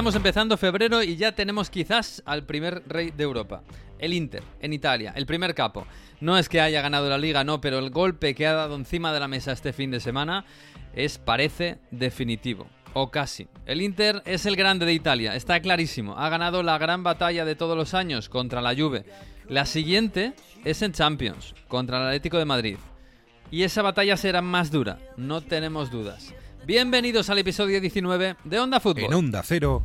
Estamos empezando febrero y ya tenemos quizás al primer rey de Europa, el Inter, en Italia, el primer capo. No es que haya ganado la liga, no, pero el golpe que ha dado encima de la mesa este fin de semana es, parece, definitivo. O casi. El Inter es el grande de Italia, está clarísimo. Ha ganado la gran batalla de todos los años contra la Juve. La siguiente es en Champions, contra el Atlético de Madrid. Y esa batalla será más dura, no tenemos dudas. Bienvenidos al episodio 19 de Onda Fútbol. En Onda Cero.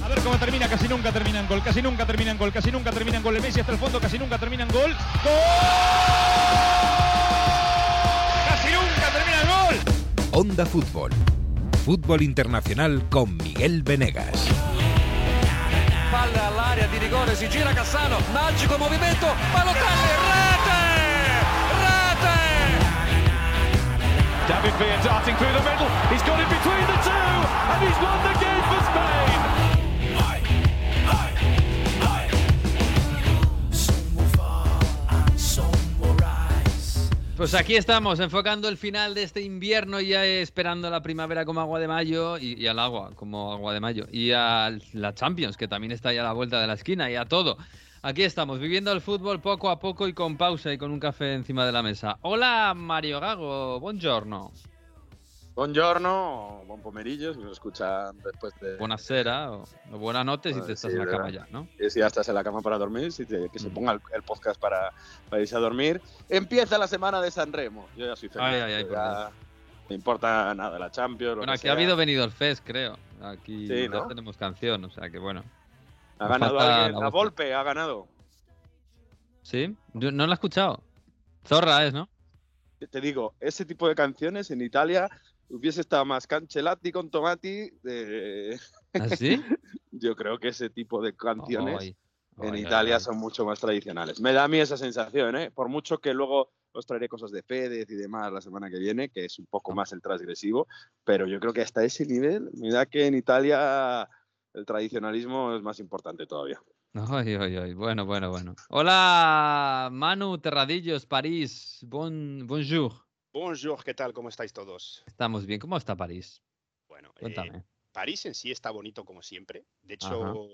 A ver cómo termina, casi nunca termina en gol, casi nunca termina en gol, casi nunca termina en gol. El Messi hasta el fondo, casi nunca termina en gol. ¡Gol! ¡Casi nunca termina en gol! Onda Fútbol. Fútbol internacional con Miguel Venegas. Palla all'area di rigore, si gira Cassano, magico movimento, Balotelli, David Villa darting through the middle. He's got it between the two, and he's won the game for Spain. Pues aquí estamos, enfocando el final de este invierno, ya esperando la primavera como agua de mayo y, y al agua como agua de mayo. Y a la Champions, que también está ya a la vuelta de la esquina, y a todo. Aquí estamos, viviendo el fútbol poco a poco y con pausa y con un café encima de la mesa. Hola Mario Gago, buongiorno. Buongiorno, buon pomeriggio, si nos escuchan después de... Buonasera o, o buena noche si Ah, te estás sí, en la cama ya, ¿no? Y si ya estás en la cama para dormir, si te- que se Mm. ponga el, el podcast para, para irse a dormir. Empieza la semana de San Remo. Yo ya soy feliz. Ay, ay, ay, ya me importa nada la Champions. lo Bueno, que aquí ha habido venido el Fest, creo. Aquí Sí, ¿no? tenemos canción, o sea que bueno. Ha ganado alguien. la La. Volpe ha ganado. ¿Sí? Yo no la he escuchado. Zorra es, ¿no? Te digo, ese tipo de canciones en Italia hubiese estado más Cancelati con Tomati. de- ¿Así? Yo creo que ese tipo de canciones en Italia son mucho más tradicionales. Me da a mí esa sensación, ¿eh? Por mucho que luego os traeré cosas de Fedez y demás la semana que viene, que es un poco más el transgresivo, pero yo creo que hasta ese nivel, me da que en Italia el tradicionalismo es más importante todavía. Ay, ay, ay. Bueno, bueno, bueno. Hola, Manu Terradillos, París. Bon, bonjour. Bonjour, ¿qué tal? ¿Cómo estáis todos? Estamos bien. ¿Cómo está París? Bueno, eh, Cuéntame. París en sí está bonito como siempre. De Ajá. hecho,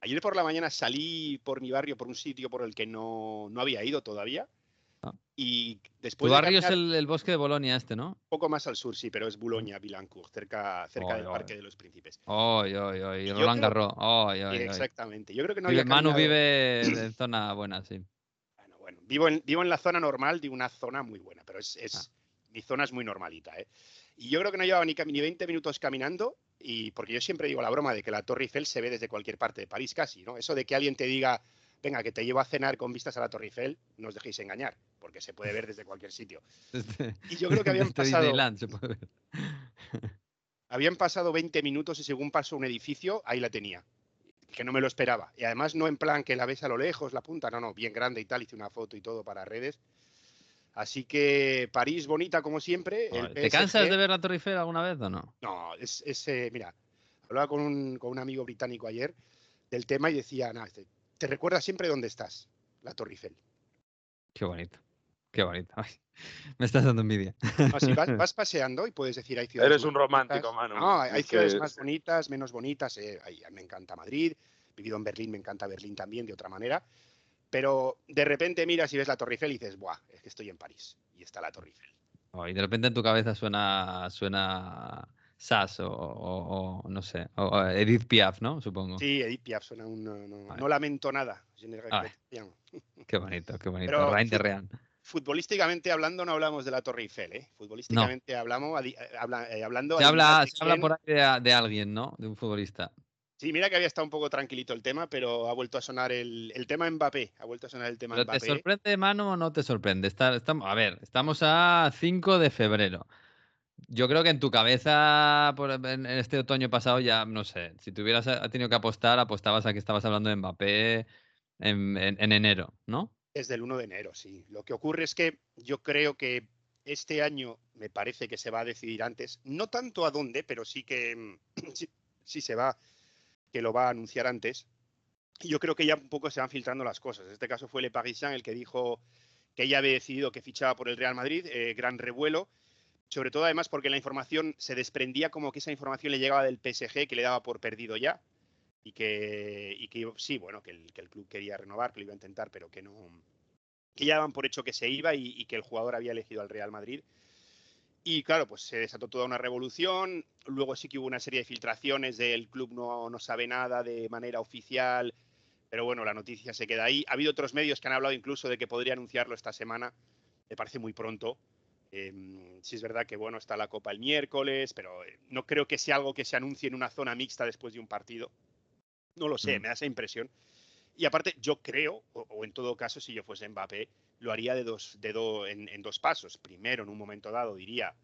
ayer por la mañana salí por mi barrio, por un sitio por el que no, no había ido todavía. Ah. Y Tu después de barrio es el, el bosque de Bolonia este, ¿no? un poco más al sur, sí, pero es Boulogne, Vilancourt, cerca, cerca Ay, del ay. Parque de los Príncipes. Ay, ay, ay. Yo Roland Garros. Ay, ay, ay. Exactamente. Yo creo que no Vive- Manu vive en zona buena, sí. Bueno, bueno, vivo en, vivo en la zona normal de una zona muy buena, pero es, es- Ah. mi zona es muy normalita. ¿eh? Y yo creo que no llevaba ni, ni 20 minutos caminando, y porque yo siempre digo la broma de que la Torre Eiffel se ve desde cualquier parte de París casi, ¿no? Eso de que alguien te diga, venga, que te llevo a cenar con vistas a la Torre Eiffel, no os dejéis engañar, porque se puede ver desde cualquier sitio. Desde, Y yo creo que habían desde pasado, habían pasado 20 minutos y según pasó un edificio, ahí la tenía. Que no me lo esperaba. Y además no en plan que la ves a lo lejos, la punta, no, no, bien grande y tal, hice una foto y todo para redes. Así que París bonita como siempre. ¿Te cansas de ver la Torre Eiffel alguna vez o no? No, es, es, eh, mira, hablaba con un, con un amigo británico ayer del tema y decía, nada, te, te recuerda siempre dónde estás, la Torre Eiffel. Qué bonito. Qué bonito. Ay, me estás dando envidia. No, si vas, vas paseando y puedes decir, hay ciudades Eres un romántico, bonitas. Manu. No, hay, que- ciudades más bonitas, menos bonitas. eh, me encanta Madrid, he vivido en Berlín, me encanta Berlín también, de otra manera. Pero de repente miras y ves la Torre Eiffel y dices, ¡buah! Es que estoy en París y está la Torre Eiffel. Oh, y de repente en tu cabeza suena, suena Sass o, o- o no sé, o, Edith Piaf, ¿no? Supongo. Sí, Edith Piaf suena un. No, no- Vale. no lamento nada. Vale. Qué bonito, qué bonito. Pero Rein de Real. Futbolísticamente hablando, no hablamos de la Torre Eiffel, ¿eh? Futbolísticamente hablamos, eh, habla- eh, hablando. Se habla, se habla por ahí de, de alguien, ¿no? De un futbolista. Sí, mira que había estado un poco tranquilito el tema, pero ha vuelto a sonar el, el tema Mbappé. Ha vuelto a sonar el tema ¿Pero te Mbappé. sorprende, Manu, o no te sorprende? Está- estamos, a ver, estamos a 5 de febrero. Yo creo que en tu cabeza, por- en, en este otoño pasado, ya, no sé, si tuvieras eh, tenido que apostar, apostabas a que estabas hablando de Mbappé en, en- en enero, ¿no? Desde el 1 de enero, sí. Lo que ocurre es que yo creo que este año me parece que se va a decidir antes. No tanto a dónde, pero sí que mm, sí, sí se va, que lo va a anunciar antes. Y yo creo que ya un poco se van filtrando las cosas. En este caso fue Le Parisien el que dijo que ya había decidido que fichaba por el Real Madrid, eh, gran revuelo. Sobre todo además porque la información se desprendía como que esa información le llegaba del PSG, que le daba por perdido ya, y que, sí, bueno, que el, que el club quería renovar, que lo iba a intentar, pero que no, que ya daban por hecho que se iba y, y, que el jugador había elegido al Real Madrid. Y claro, pues se desató toda una revolución. Luego sí que hubo una serie de filtraciones del club no, no sabe nada de manera oficial. Pero bueno, la noticia se queda ahí. Ha habido otros medios que han hablado incluso de que podría anunciarlo esta semana. Me parece muy pronto. Eh, sí es verdad que bueno, está la Copa el miércoles, pero eh, no creo que sea algo que se anuncie en una zona mixta después de un partido. No lo sé, mm. me da esa impresión. Y aparte, yo creo, o, o, en todo caso, si yo fuese Mbappé, lo haría de dos, de do, en, en, dos pasos. Primero, en un momento dado, diría,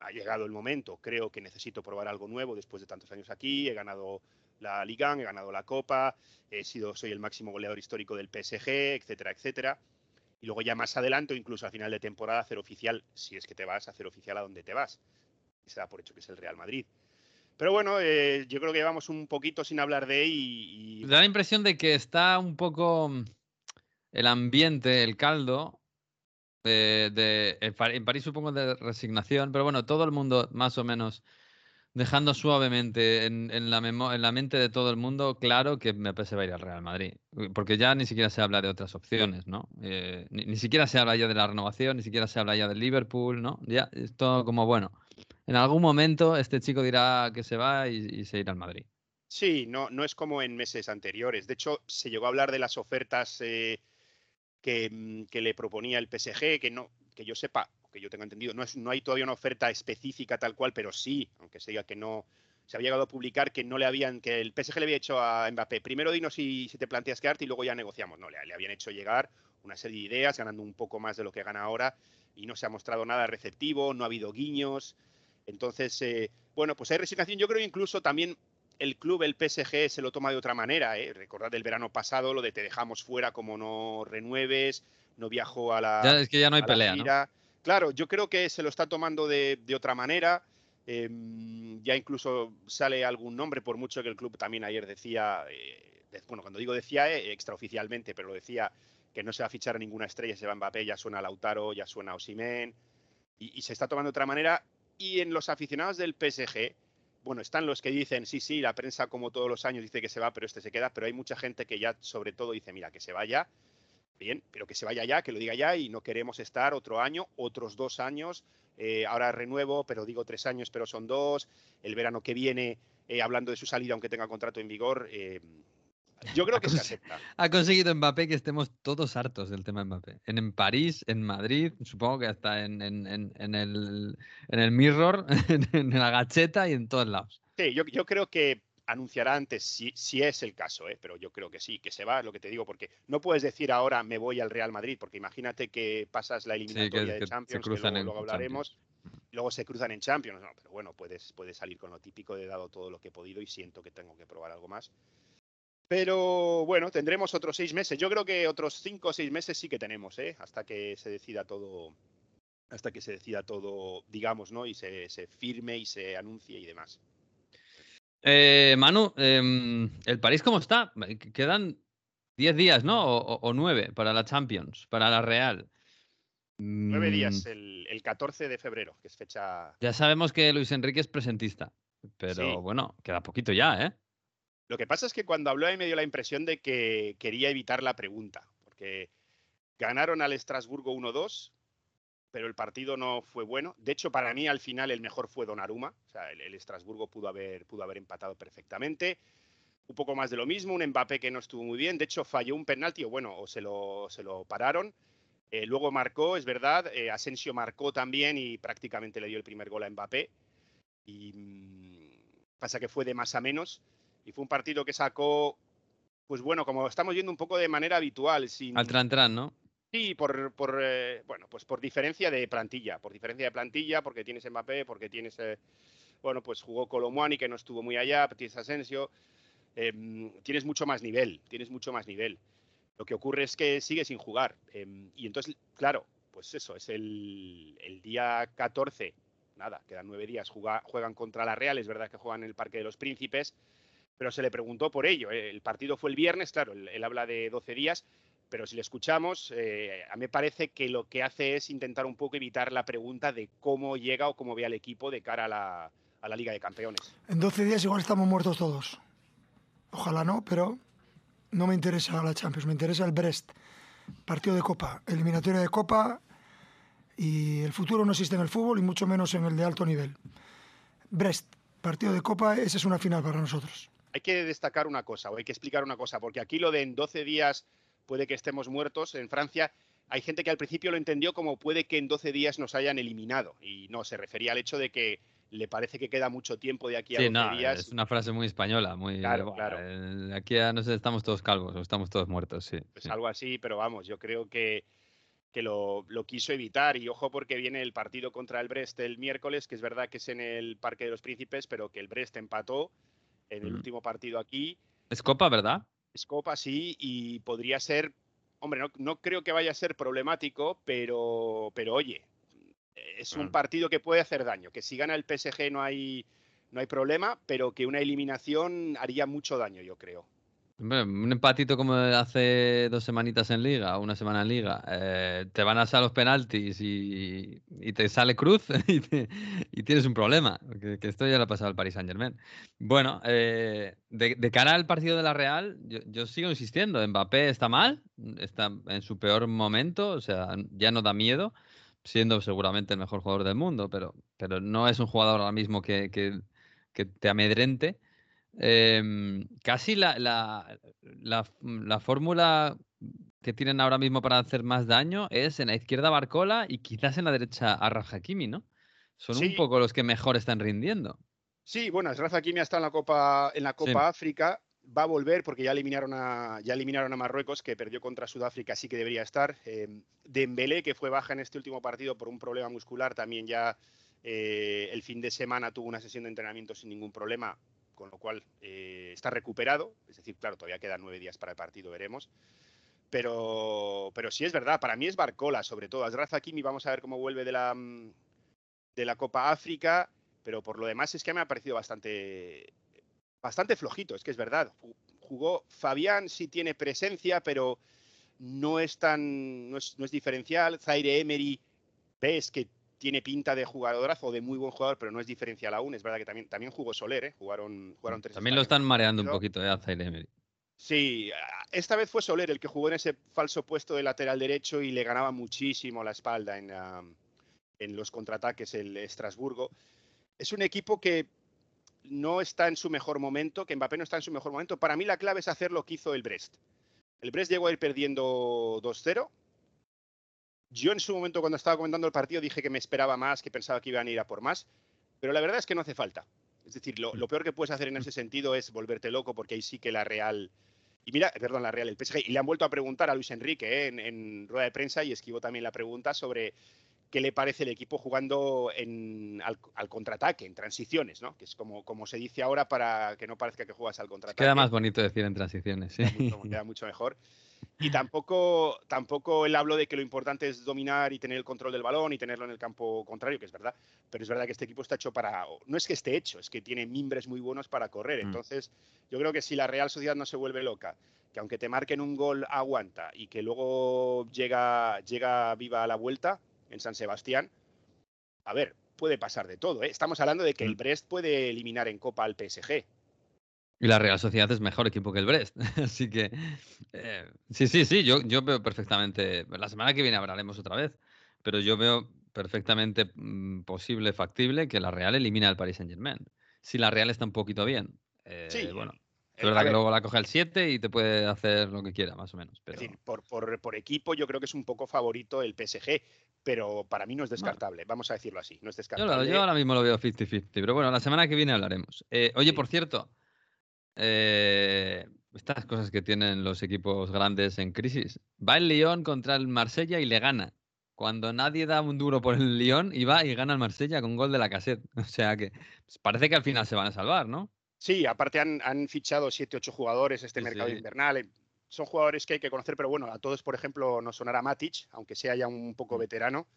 ha llegado el momento, creo que necesito probar algo nuevo después de tantos años aquí, he ganado la Liga, he ganado la Copa, he sido, soy el máximo goleador histórico del PSG, etcétera, etcétera. Y luego ya más adelante, incluso a final de temporada, hacer oficial, si es que te vas, a hacer oficial a donde te vas. Y se da por hecho que es el Real Madrid. Pero bueno, eh, yo creo que llevamos un poquito sin hablar de él y. Da la impresión de que está un poco el ambiente, el caldo, de, de, en París supongo de resignación, pero bueno, todo el mundo más o menos dejando suavemente en, en, la en, la mente de todo el mundo claro que me se va a ir al Real Madrid, porque ya ni siquiera se habla de otras opciones, ¿no? Eh, ni, ni, siquiera se habla ya de la renovación, ni siquiera se habla ya del Liverpool, ¿no? Ya es todo como bueno. En algún momento este chico dirá que se va y, se irá al Madrid. Sí, no, no es como en meses anteriores. De hecho, se llegó a hablar de las ofertas eh, que, que, le proponía el PSG, que no, que yo sepa, que yo tenga entendido, no, es, no hay todavía una oferta específica tal cual, pero sí, aunque se diga que no, se había llegado a publicar que no le habían, que el PSG le había hecho a Mbappé, primero dinos si, si te planteas quedarte y luego ya negociamos. No, le, le, habían hecho llegar una serie de ideas, ganando un poco más de lo que gana ahora, y no se ha mostrado nada receptivo, no ha habido guiños. Entonces, eh, bueno, pues hay resignación. Yo creo incluso también el club, el PSG, se lo toma de otra manera. ¿eh? Recordad el verano pasado, lo de te dejamos fuera como no renueves, no viajo a la. Ya, es que ya no hay pelea, ¿no? Claro, yo creo que se lo está tomando de, otra manera. Eh, ya incluso sale algún nombre, por mucho que el club también ayer decía, eh, bueno, cuando digo decía, eh, extraoficialmente, pero lo decía que no se va a fichar a ninguna estrella, se va Mbappé, ya suena Lautaro, ya suena Osimen, y, y se está tomando de otra manera. Y en los aficionados del PSG, bueno, están los que dicen, sí, sí, la prensa como todos los años dice que se va, pero este se queda, pero hay mucha gente que ya sobre todo dice, mira, que se vaya, bien, pero que se vaya ya, que lo diga ya y no queremos estar otro año, otros dos años, eh, ahora renuevo, pero digo tres años, pero son dos, el verano que viene, eh, hablando de su salida, aunque tenga contrato en vigor, eh, yo creo que se acepta. Ha conseguido Mbappé que estemos todos hartos del tema Mbappé. En, en París, en Madrid, supongo que hasta en, en, en el, en el Mirror, en, la gacheta y en todos lados. Sí, yo, yo creo que anunciará antes si, si es el caso, ¿eh? pero yo creo que sí, que se va, es lo que te digo, porque no puedes decir ahora me voy al Real Madrid, porque imagínate que pasas la eliminatoria sí, que, de Champions, que luego, luego hablaremos, Champions. luego se cruzan en Champions, no, pero bueno, puedes, puedes salir con lo típico de dado todo lo que he podido y siento que tengo que probar algo más. Pero bueno, tendremos otros seis meses. Yo creo que otros cinco o seis meses sí que tenemos, ¿eh? hasta que se decida todo, hasta que se decida todo, digamos, ¿no? Y se, se firme y se anuncie y demás. Eh, Manu, eh, ¿el París cómo está? Quedan 10 días, ¿no? O, 9 para la Champions, para la Real. 9 días, el, el, 14 de febrero, que es fecha. Ya sabemos que Luis Enrique es presentista, pero sí. bueno, queda poquito ya, ¿eh? Lo que pasa es que cuando habló me dio la impresión de que quería evitar la pregunta, porque ganaron al Estrasburgo 1-2, pero el partido no fue bueno. De hecho, para mí al final el mejor fue Donnarumma. O sea, el, el Estrasburgo pudo haber, pudo haber empatado perfectamente. Un poco más de lo mismo, un Mbappé que no estuvo muy bien. De hecho, falló un penalti, o bueno, o se lo, se lo pararon. Eh, luego marcó, es verdad. Eh, Asensio marcó también y prácticamente le dio el primer gol a Mbappé. Y mmm, pasa que fue de más a menos. Y fue un partido que sacó, pues bueno, como estamos viendo un poco de manera habitual. Sin... Al tran, tran ¿no? Sí, por, por eh, bueno, pues por diferencia de plantilla, por diferencia de plantilla, porque tienes Mbappé, porque tienes, eh, bueno, pues jugó Colomwani, que no estuvo muy allá, tienes Asensio, eh, tienes mucho más nivel, tienes mucho más nivel. Lo que ocurre es que sigue sin jugar. Eh, y entonces, claro, pues eso, es el, día 14, nada, quedan nueve días, juega, juegan contra la Real, es verdad que juegan en el Parque de los Príncipes, pero se le preguntó por ello. El partido fue el viernes, claro, él, él habla de 12 días, pero si le escuchamos, eh, a mí me parece que lo que hace es intentar un poco evitar la pregunta de cómo llega o cómo ve al equipo de cara a la, a la Liga de Campeones. En 12 días igual estamos muertos todos. Ojalá no, pero no me interesa la Champions, me interesa el Brest. Partido de Copa, eliminatoria de Copa y el futuro no existe en el fútbol y mucho menos en el de alto nivel. Brest, partido de Copa, esa es una final para nosotros. Hay que destacar una cosa o hay que explicar una cosa, porque aquí lo de en 12 días puede que estemos muertos. En Francia hay gente que al principio lo entendió como puede que en 12 días nos hayan eliminado. Y no, se refería al hecho de que le parece que queda mucho tiempo de aquí a Sí, 12 no, días. es una frase muy española, muy... Claro, claro. eh, Aquí ya no sé, estamos todos calvos o estamos todos muertos, sí. Pues sí. algo así, pero vamos, yo creo que, que lo, lo quiso evitar. Y ojo porque viene el partido contra el Brest el miércoles, que es verdad que es en el Parque de los Príncipes, pero que el Brest empató en el Mm. último partido aquí. Es Copa, ¿verdad? Es Copa, sí, y podría ser, hombre, no, no creo que vaya a ser problemático, pero, pero oye, es un partido que puede hacer daño, que si gana el PSG no hay, no hay problema, pero que una eliminación haría mucho daño, yo creo. Un empatito como hace dos semanitas en Liga, una semana en Liga, eh, te van a hacer los penaltis y, y te sale cruz y, tienes un problema, que, que esto ya le ha pasado al Paris Saint Germain. Bueno, eh, de, de cara al partido de la Real, yo, yo sigo insistiendo, Mbappé está mal, está en su peor momento, o sea, ya no da miedo, siendo seguramente el mejor jugador del mundo, pero, pero no es un jugador ahora mismo que- que te amedrente. Em, casi la, la, la, la fórmula que tienen ahora mismo para hacer más daño es en la izquierda Barcola y quizás en la derecha Arraf Hakimi, ¿no? Son Sí. un poco los que mejor están rindiendo. Sí, bueno, Asraf Hakimi está en la Copa, en la Copa Sí. África. Va a volver porque ya eliminaron a, ya eliminaron a Marruecos, que perdió contra Sudáfrica, sí que debería estar. Eh, Dembélé, que fue baja en este último partido por un problema muscular, también ya eh, el fin de semana tuvo una sesión de entrenamiento sin ningún problema, con lo cual eh, está recuperado. Es decir, claro, todavía quedan nueve días para el partido, veremos. Pero, pero sí es verdad, para mí es Barcola, sobre todo. Asraf Hakimi, vamos a ver cómo vuelve de la, mm, de la Copa África pero por lo demás es que me ha parecido bastante, bastante flojito, es que es verdad. Ju- Jugó Fabián, sí tiene presencia, pero no es tan, no es, no es diferencial. Zaire Emery, ves que tiene pinta de jugadorazo, de muy buen jugador, pero no es diferencial aún. Es verdad que también, también jugó Soler, ¿eh? jugaron, jugaron tres. También lo están mareando un poquito, ¿eh? a Zaire Emery. Sí, esta vez fue Soler el que jugó en ese falso puesto de lateral derecho y le ganaba muchísimo la espalda en, en los contraataques el Estrasburgo. Es un equipo que no está en su mejor momento, que Mbappé no está en su mejor momento. Para mí la clave es hacer lo que hizo el Brest. El Brest llegó a ir perdiendo 2-0. Yo en su momento cuando estaba comentando el partido dije que me esperaba más, que pensaba que iban a ir a por más, pero la verdad es que no hace falta. Es decir, lo, lo peor que puedes hacer en ese sentido es volverte loco, porque ahí sí que la Real. Y mira, perdón, la Real, el PSG. Y le han vuelto a preguntar a Luis Enrique ¿eh? en, en rueda de prensa y esquivó también la pregunta sobre qué le parece el equipo jugando en, al, al contraataque, en transiciones, ¿no? Que es como, como se dice ahora para que no parezca que juegas al contraataque. Queda más bonito decir en transiciones, sí. Queda mucho, queda mucho mejor. Y tampoco, tampoco él habló de que lo importante es dominar y tener el control del balón y tenerlo en el campo contrario, que es verdad. Pero es verdad que este equipo está hecho para. No es que esté hecho, es que tiene mimbres muy buenos para correr. Mm. Entonces, yo creo que si la Real Sociedad no se vuelve loca, que aunque te marquen un gol, aguanta y que luego llega, llega viva a la vuelta en San Sebastián, a ver, puede pasar de todo. ¿eh? Estamos hablando de que el Mm. Brest puede eliminar en Copa al PSG. Y la Real Sociedad es mejor equipo que el Brest. Así que eh, sí, sí, sí, yo, yo veo perfectamente. La semana que viene hablaremos otra vez, pero yo veo perfectamente mm, posible, factible, que la Real elimine al Paris Saint Germain. Si la Real está un poquito bien. Eh, Sí, bueno, es Eh, verdad a que luego la coge el 7 y te puede hacer lo que quiera, más o menos. Pero... Es decir, por, por- por equipo yo creo que es un poco favorito el PSG, pero para mí no es descartable, vamos a decirlo así, no es descartable. yo ahora mismo lo veo 50-50, pero bueno, la semana que viene hablaremos. Eh, oye, Sí. por cierto, eh, estas cosas que tienen los equipos grandes en crisis. Va el Lyon contra el Marsella y le gana. Cuando nadie da un duro por el Lyon y va y gana el Marsella con gol de la cassette. O sea que pues, parece que al final se van a salvar, ¿no? Sí, aparte han, han fichado 7-8 jugadores este Sí, mercado sí. invernal. eh, Son jugadores que hay que conocer, pero bueno, a todos, por ejemplo, nos sonará Matic, aunque sea ya un poco Mm. veterano.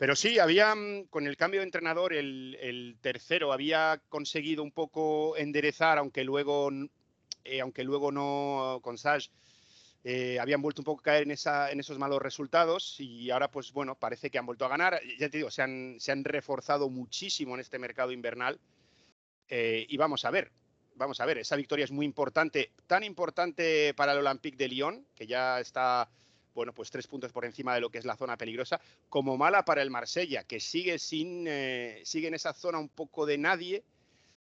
Pero sí, había, mm, con el cambio de entrenador, el, el tercero había conseguido un poco enderezar, aunque luego, eh, aunque luego no, con Sage, eh, habían vuelto un poco a caer en, esa, en esos malos resultados y ahora, pues bueno, parece que han vuelto a ganar. Ya te digo, se han, se han reforzado muchísimo en este mercado invernal eh, y vamos a ver, vamos a ver, esa victoria es muy importante, tan importante para el Olympique de Lyon, que ya está, bueno, pues tres puntos por encima de lo que es la zona peligrosa, como mala para el Marsella, que sigue, sin, eh, sigue en esa zona un poco de nadie,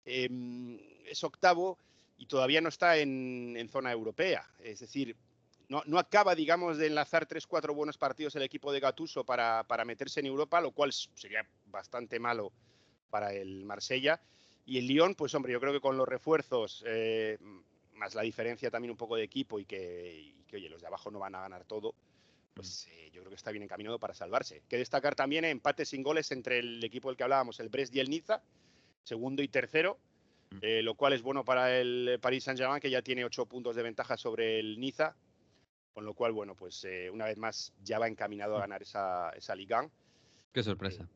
em, es octavo y todavía no está en, zona europea. Es decir, no, acaba, digamos, de enlazar tres, cuatro buenos partidos el equipo de Gatuso para, para meterse en Europa, lo cual sería bastante malo para el Marsella. Y el Lyon, pues hombre, yo creo que con los refuerzos, eh, más la diferencia también un poco de equipo y que, oye, los de abajo no van a ganar todo, pues eh, yo creo que está bien encaminado para salvarse. Que destacar también empates sin goles entre el equipo del que hablábamos, el Brest y el Niza, segundo y tercero, mm. eh, lo cual es bueno para el Paris Saint-Germain, que ya tiene ocho puntos de ventaja sobre el Niza, con lo cual, bueno, pues eh, una vez más ya va encaminado a mm. ganar esa, esa Liga. Qué sorpresa. Eh,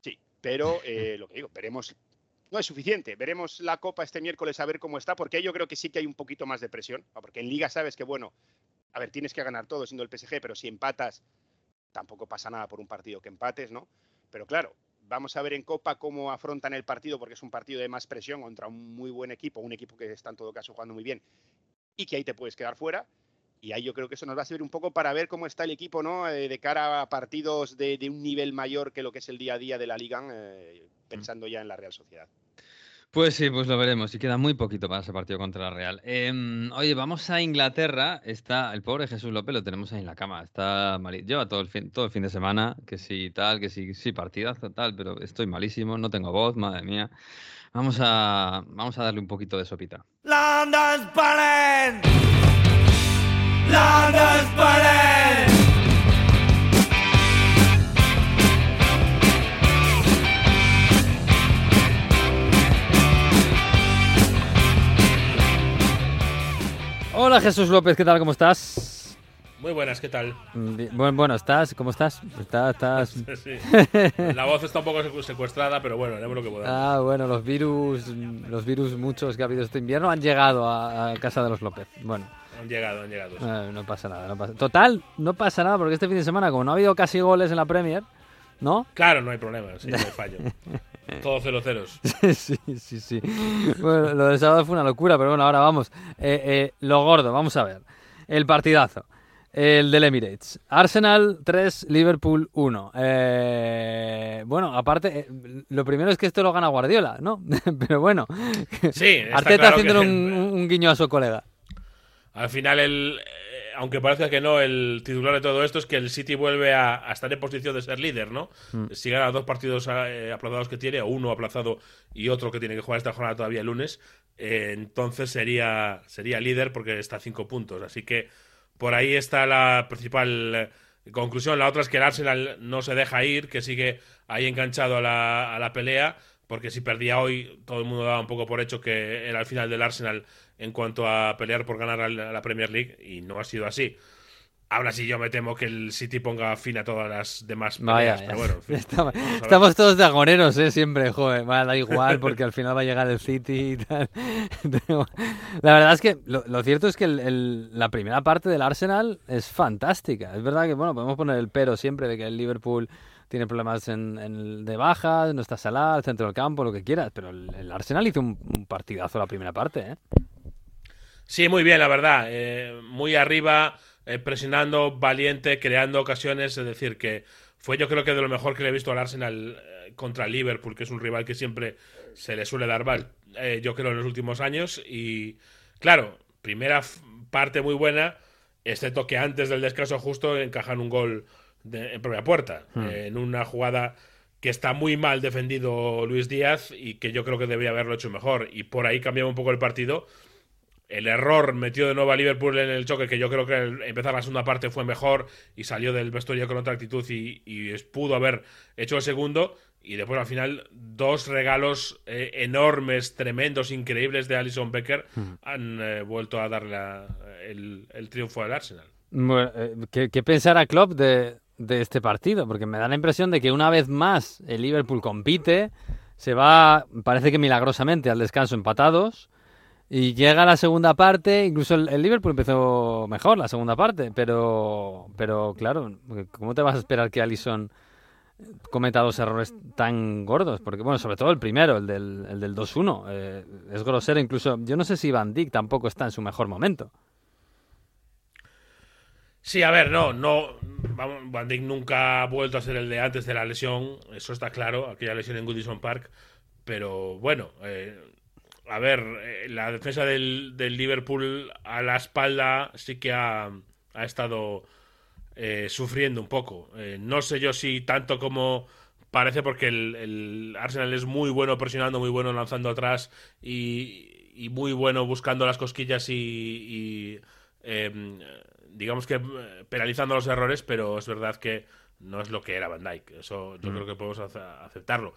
sí, pero eh, lo que digo, veremos. No es suficiente. Veremos la Copa este miércoles a ver cómo está, porque yo creo que sí que hay un poquito más de presión. Porque en Liga sabes que, bueno, a ver, tienes que ganar todo siendo el PSG, pero si empatas, tampoco pasa nada por un partido que empates, ¿no? Pero claro, vamos a ver en Copa cómo afrontan el partido, porque es un partido de más presión contra un muy buen equipo, un equipo que está en todo caso jugando muy bien y que ahí te puedes quedar fuera. Y ahí yo creo que eso nos va a servir un poco para ver cómo está el equipo, ¿no? Eh, de cara a partidos de, un nivel mayor que lo que es el día a día de la liga, eh, pensando ya en la Real Sociedad. Pues sí, pues lo veremos. Y queda muy poquito para ese partido contra la Real. Em, oye, vamos a Inglaterra. Está el pobre Jesús López, lo tenemos ahí en la cama. Está mal... Lleva todo el fin, todo el fin de semana, que sí, tal, que sí, sí, partidazo, tal, pero estoy malísimo, no tengo voz, madre mía. Vamos a, vamos a darle un poquito de sopita. Hola Jesús López, ¿qué tal? ¿Cómo estás? Muy buenas, ¿qué tal? Bueno, bueno ¿estás? ¿Cómo estás? ¿Estás? Sí. La voz está un poco secuestrada, pero bueno, haremos lo que podamos. Ah, bueno, los virus, los virus muchos que ha habido este invierno han llegado a casa de los López. Bueno. Han llegado, han llegado. no pasa nada, no pasa. Total, no pasa nada porque este fin de semana, como no ha habido casi goles en la Premier, ¿no? Claro, no hay problema, sí, no hay fallo. Todos cero ceros. sí, sí, sí. Bueno, lo del sábado fue una locura, pero bueno, ahora vamos. Eh, eh, lo gordo, vamos a ver. El partidazo. El del Emirates. Arsenal 3, Liverpool 1. Eh, bueno, aparte, lo primero es que esto lo gana Guardiola, ¿no? Pero bueno. Sí, Arteta haciéndole un, un, guiño a su colega. Al final, el, eh, aunque parezca que no, el titular de todo esto es que el City vuelve a, estar en posición de ser líder, ¿no? Mm. Si gana dos partidos eh, aplazados que tiene, o uno aplazado y otro que tiene que jugar esta jornada todavía el lunes, eh, entonces sería, sería líder porque está a cinco puntos. Así que por ahí está la principal conclusión. La otra es que el Arsenal no se deja ir, que sigue ahí enganchado a la, a la pelea porque si perdía hoy, todo el mundo daba un poco por hecho que era el final del Arsenal en cuanto a pelear por ganar la Premier League, y no ha sido así. Ahora sí yo me temo que el City ponga fin a todas las demás peleas, pero bueno, estamos, todos de agoneros, ¿eh? Siempre, joder, da igual porque al final va a llegar el City y tal. La verdad es que lo, cierto es que la primera parte del Arsenal es fantástica. Es verdad que, bueno, podemos poner el pero siempre de que el Liverpool tiene problemas en, de bajas, no está Salah, el centro del campo, lo que quieras, pero el, Arsenal hizo un, partidazo la primera parte, ¿eh? Sí, muy bien, la verdad. Eh, muy arriba, eh, presionando, valiente, creando ocasiones. Es decir, que fue yo creo que de lo mejor que le he visto al Arsenal eh, contra el Liverpool, que es un rival que siempre se le suele dar mal, yo creo, en los últimos años. Y claro, primera parte muy buena, excepto que antes del descanso justo encajan un gol en propia puerta, hmm. en una jugada que está muy mal defendido Luis Díaz y que yo creo que debería haberlo hecho mejor. Y por ahí cambiaba un poco el partido. El error metió de nuevo a Liverpool en el choque, que yo creo que empezar la segunda parte fue mejor y salió del vestuario con otra actitud y, pudo haber hecho el segundo. Y después al final dos regalos eh, enormes, tremendos, increíbles de Alison Becker hmm. han eh, vuelto a darle el, triunfo al Arsenal. Eh, ¿qué, ¿Qué pensará Klopp de, de este partido, porque me da la impresión de que una vez más el Liverpool compite, se va, parece que milagrosamente, al descanso empatados. Y llega la segunda parte, incluso el, Liverpool empezó mejor la segunda parte, pero, pero claro, ¿cómo te vas a esperar que Allison cometa dos errores tan gordos? Porque, bueno, sobre todo el primero, el del, el del 2-1, eh, es grosero. Incluso, yo no sé si Van Dijk tampoco está en su mejor momento. Sí, a ver, no, no. Van Dijk nunca ha vuelto a ser el de antes de la lesión, eso está claro, aquella lesión en Goodison Park. Pero bueno, eh, a ver, eh, la defensa del, del Liverpool a la espalda sí que ha, ha estado eh, sufriendo un poco. Eh, no sé yo si tanto como parece, porque el, el Arsenal es muy bueno presionando, muy bueno lanzando atrás y, y muy bueno buscando las cosquillas y, y, em, digamos que eh, penalizando los errores, pero es verdad que no es lo que era Van Dijk. Eso yo Mm. creo que podemos ace- aceptarlo.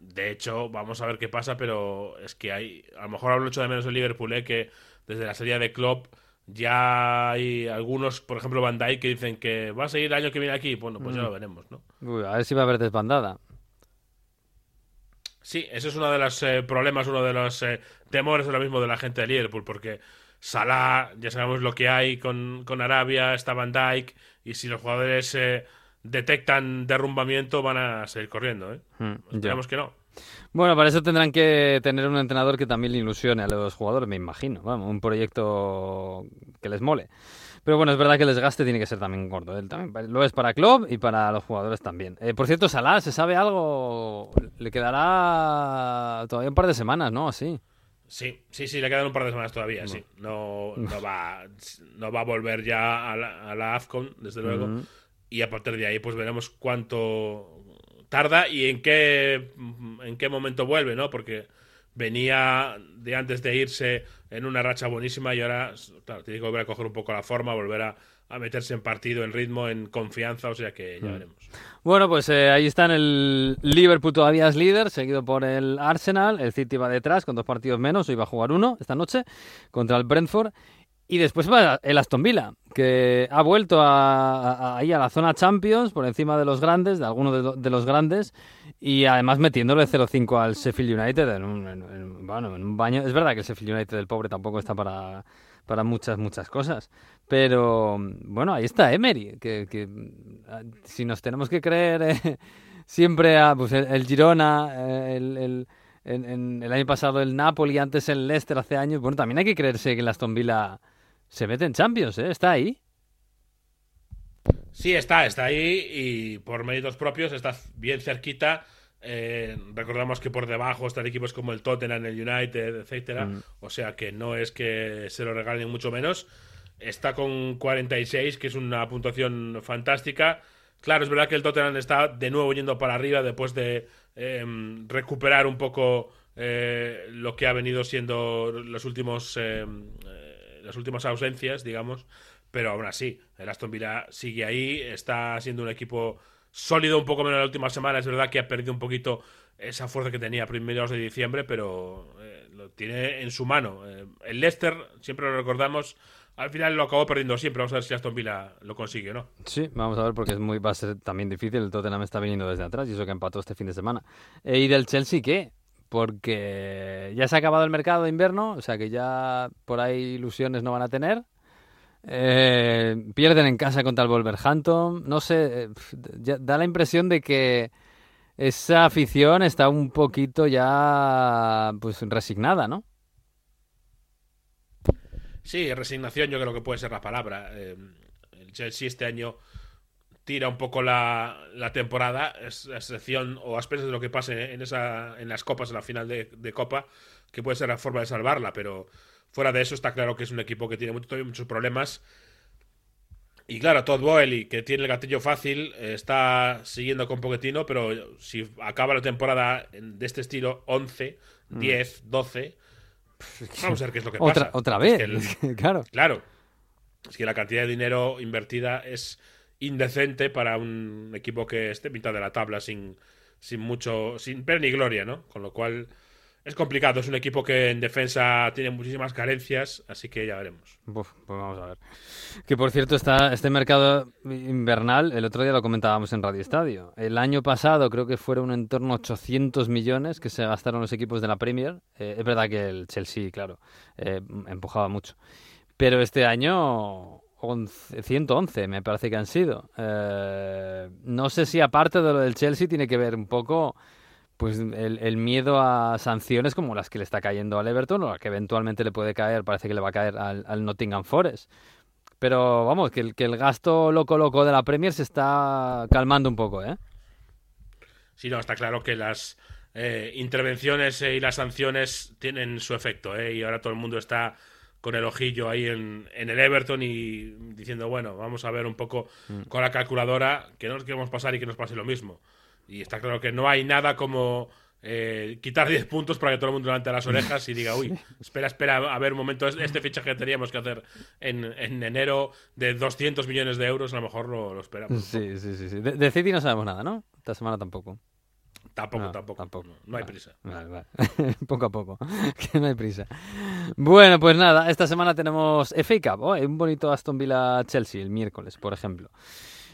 De hecho, vamos a ver qué pasa, pero es que hay. A lo mejor hablo mucho de menos el Liverpool, ¿eh? que desde la serie de Klopp ya hay algunos, por ejemplo, Van Dijk, que dicen que va a seguir el año que viene aquí. Bueno, pues ya Mm. lo veremos, ¿no? Uy, a ver si va a haber desbandada. Sí, ese es uno de los eh, problemas, uno de los eh, temores ahora mismo de la gente de Liverpool, porque Salah, ya sabemos lo que hay con, con Arabia, está Van Dijk, y si los jugadores eh, detectan derrumbamiento van a seguir corriendo, ¿eh? Mm, ya. Esperemos que no. Bueno, para eso tendrán que tener un entrenador que también le ilusione a los jugadores, me imagino. Vamos, un proyecto que les mole. Pero bueno, es verdad que el desgaste tiene que ser también gordo. Él también lo es para Klopp y para los jugadores también. Eh, por cierto, Salah, ¿se sabe algo? Le quedará todavía un par de semanas, ¿no? Así. Sí, sí, sí, le quedan un par de semanas todavía, sí. No, no, va, no va a volver ya a la, a la AFCON, desde luego. Ujú. Y a partir de ahí, pues veremos cuánto tarda y en qué, en qué momento vuelve, ¿no? Porque venía de antes de irse en una racha buenísima y ahora, claro, tiene que volver a coger un poco la forma, volver a, a meterse en partido, en ritmo, en confianza, o sea que ya Mm. veremos. Bueno, pues eh, ahí están el Liverpool todavía es líder, seguido por el Arsenal. El City va detrás con dos partidos menos, hoy va a jugar uno esta noche contra el Brentford. Y después va el Aston Villa, que ha vuelto a, ahí a la zona Champions, por encima de los grandes, de algunos de, lo- de los grandes, y además metiéndole 0-5 al Sheffield United en un, en- en- bueno, en un baño. Es verdad que el Sheffield United, el pobre, tampoco está para, para muchas, muchas cosas. Pero bueno, ahí está Emery, que, que, si nos tenemos que creer eh, siempre a pues, el, el Girona, eh, el, el- el año pasado el Napoli, antes el Leicester hace años, bueno, también hay que creerse que el Aston Villa se mete en Champions, ¿eh? Está ahí. Sí, está, está ahí y por méritos propios está bien cerquita. Eh, recordamos que por debajo están equipos como el Tottenham, el United, etcétera. Mm. O sea que no es que se lo regalen mucho menos. Está con 46, que es una puntuación fantástica. Claro, es verdad que el Tottenham está de nuevo yendo para arriba después de em, recuperar un poco eh, lo que ha venido siendo los últimos em, las últimas ausencias, digamos. Pero aún así, el Aston Villa sigue ahí, está siendo un equipo sólido un poco menos en la última semana. Es verdad que ha perdido un poquito esa fuerza que tenía a primeros de diciembre, pero eh, lo tiene en su mano. Eh, el Leicester, siempre lo recordamos, al final lo acabó perdiendo siempre. Vamos a ver si Aston Villa lo consigue o no. Sí, vamos a ver porque es muy, va a ser también difícil. El Tottenham está viniendo desde atrás y eso que empató este fin de semana. Eh, ¿Y del Chelsea qué? Porque ya se ha acabado el mercado de invierno, o sea que ya por ahí ilusiones no van a tener. Eh, pierden en casa contra el Wolverhampton. No sé, eh, da la impresión de que esa afición está un poquito ya pues resignada, ¿no? Sí, resignación yo creo que puede ser la palabra. Eh, el Chelsea este año tira un poco la, la temporada, es a excepción o a expensas de lo que pase en, esa, en las copas, en la final de, de Copa, que puede ser la forma de salvarla, pero fuera de eso está claro que es un equipo que tiene mucho- muchos problemas. Y claro, Todd Boehly, que tiene el gatillo fácil, está siguiendo con Pochettino, pero si acaba la temporada de este estilo 11, 10, 12, vamos a ver qué es lo que pasa. Otra, otra Es vez, que el- claro. Claro. Es que la cantidad de dinero invertida es indecente para un equipo que esté mitad de la tabla sin, sin mucho, sin pena ni gloria, ¿no? Con lo cual es complicado. Es un equipo que en defensa tiene muchísimas carencias, así que ya veremos. pues vamos a ver. Que por cierto, está este mercado invernal, el otro día lo comentábamos en Radio Estadio. El año pasado creo que fueron en torno a 800 millones que se gastaron los equipos de la Premier. Eh, es verdad que el Chelsea, claro, eh, empujaba mucho. Pero este año 111 me parece que han sido. Eh, no sé si aparte de lo del Chelsea tiene que ver un poco pues el, miedo a sanciones como las que le está cayendo al Everton o las que eventualmente le puede caer, parece que le va a caer al, Nottingham Forest. Pero vamos, que el, gasto loco loco de la Premier se está calmando un poco, ¿eh? Sí, no, está claro que las eh, intervenciones y las sanciones tienen su efecto, ¿eh? Y ahora todo el mundo está con el ojillo ahí en, en, el Everton y diciendo, bueno, vamos a ver un poco mm. con la calculadora que no nos queremos pasar y que nos pase lo mismo. Y está claro que no hay nada como eh, quitar 10 puntos para que todo el mundo levante las orejas y diga, uy, espera, espera, a ver un momento, este fichaje que teníamos que hacer en, en enero de 200 millones de euros, a lo mejor lo, esperamos. Sí, sí, sí. sí. De, de City no sabemos nada, ¿no? Esta semana tampoco. Tampoco, tampoco, No, hay prisa. poco a poco, que no hay prisa. Bueno, pues nada, esta semana tenemos FA Cup, oh, un bonito Aston Villa Chelsea el miércoles, por ejemplo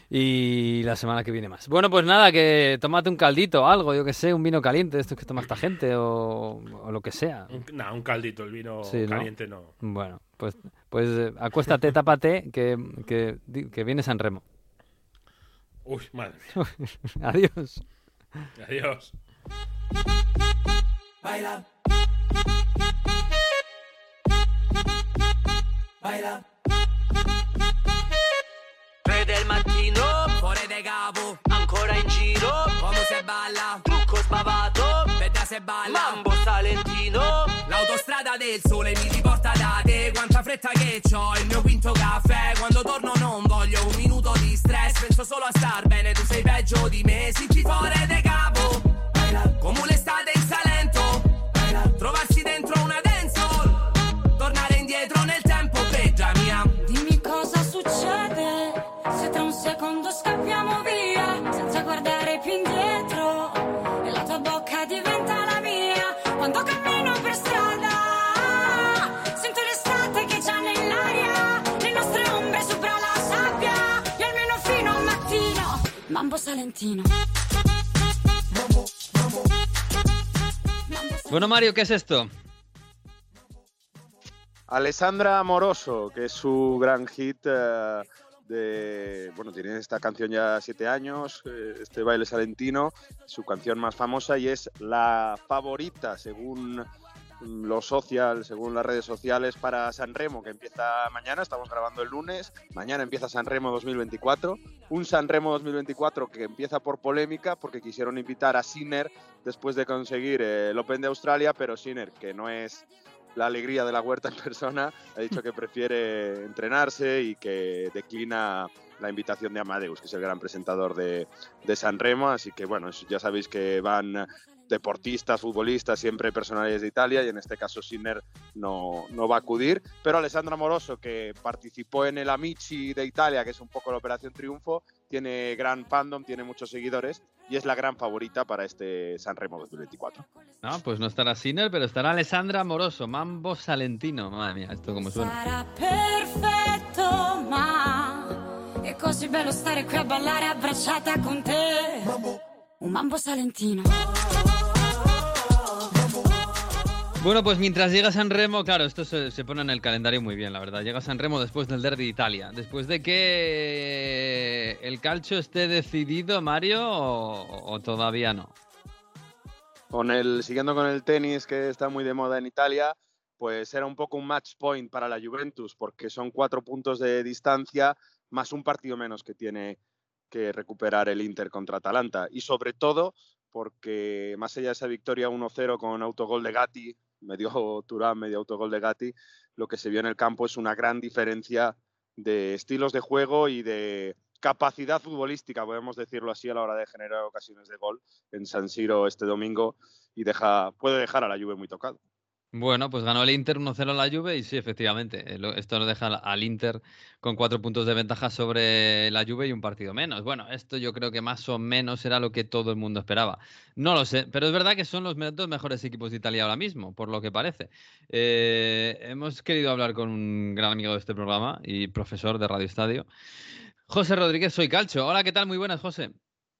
y la semana que viene más. Bueno, pues nada, que tomate un caldito, algo, yo que sé, un vino caliente, esto que toma esta gente o, lo que sea. No, un caldito, el vino caliente no. Bueno, pues, pues eh, acuéstate, tápate, que, que, que viene San Remo. Uy, madre mía. Adiós. Adiós. Baila. Baila. del mattino. Fuori dai capo Ancora in giro. Come se balla. Trucco sbavato. Vedda se balla. Mambo salentino L'autostrada del sole mi riporta da te. Quanta fretta che ho Il mio quinto caffè. Quando torno non voglio un minuto di stress. Penso solo a star bene Tu sei peggio di me. Sicci fuori dai capo Bueno, Mario, ¿qué es esto? Alessandra Amoroso, que es su gran hit eh, de. Bueno, tiene esta canción ya siete años, eh, este baile salentino, su canción más famosa y es la favorita, según lo social, según las redes sociales, para San Remo, que empieza mañana, estamos grabando el lunes, mañana empieza San Remo 2024, un San Remo 2024 que empieza por polémica, porque quisieron invitar a Sinner después de conseguir el Open de Australia, pero Sinner, que no es la alegría de la huerta en persona, ha dicho que prefiere entrenarse y que declina la invitación de Amadeus, que es el gran presentador de, de San Remo, así que bueno, ya sabéis que van deportistas, futbolistas, siempre personales de Italia y en este caso Sinner no, no va a acudir. Pero Alessandra Moroso, que participó en el Amici de Italia, que es un poco la Operación Triunfo, tiene gran fandom, tiene muchos seguidores y es la gran favorita para este San Remo 2024. No, pues no estará Sinner, pero estará Alessandra Moroso, Mambo Salentino. Madre mía, esto como suena. perfetto, ma è così bello stare qui a ballare abbracciata con te. Un mambo salentino. Bueno, pues mientras llega San Remo, claro, esto se, pone en el calendario muy bien, la verdad. Llega San Remo después del Derby de Italia. Después de que el calcio esté decidido, Mario, o, todavía no. Con el, siguiendo con el tenis, que está muy de moda en Italia, pues era un poco un match point para la Juventus, porque son cuatro puntos de distancia más un partido menos que tiene que recuperar el Inter contra Atalanta. Y sobre todo porque más allá de esa victoria 1-0 con autogol de Gatti, medio Turán, medio autogol de Gatti, lo que se vio en el campo es una gran diferencia de estilos de juego y de capacidad futbolística, podemos decirlo así, a la hora de generar ocasiones de gol en San Siro este domingo y deja, puede dejar a la Juve muy tocado. Bueno, pues ganó el Inter 1-0 a la Juve y sí, efectivamente, eh, esto nos deja al- Inter con cuatro puntos de ventaja sobre la Juve y un partido menos. Bueno, esto yo creo que más o menos era lo que todo el mundo esperaba. No lo sé, pero es verdad que son los dos mejores equipos de Italia ahora mismo, por lo que parece. Eh, hemos querido hablar con un gran amigo de este programa y profesor de Radio Estadio, José Rodríguez, soy Calcho. Hola, ¿qué tal? Muy buenas, José.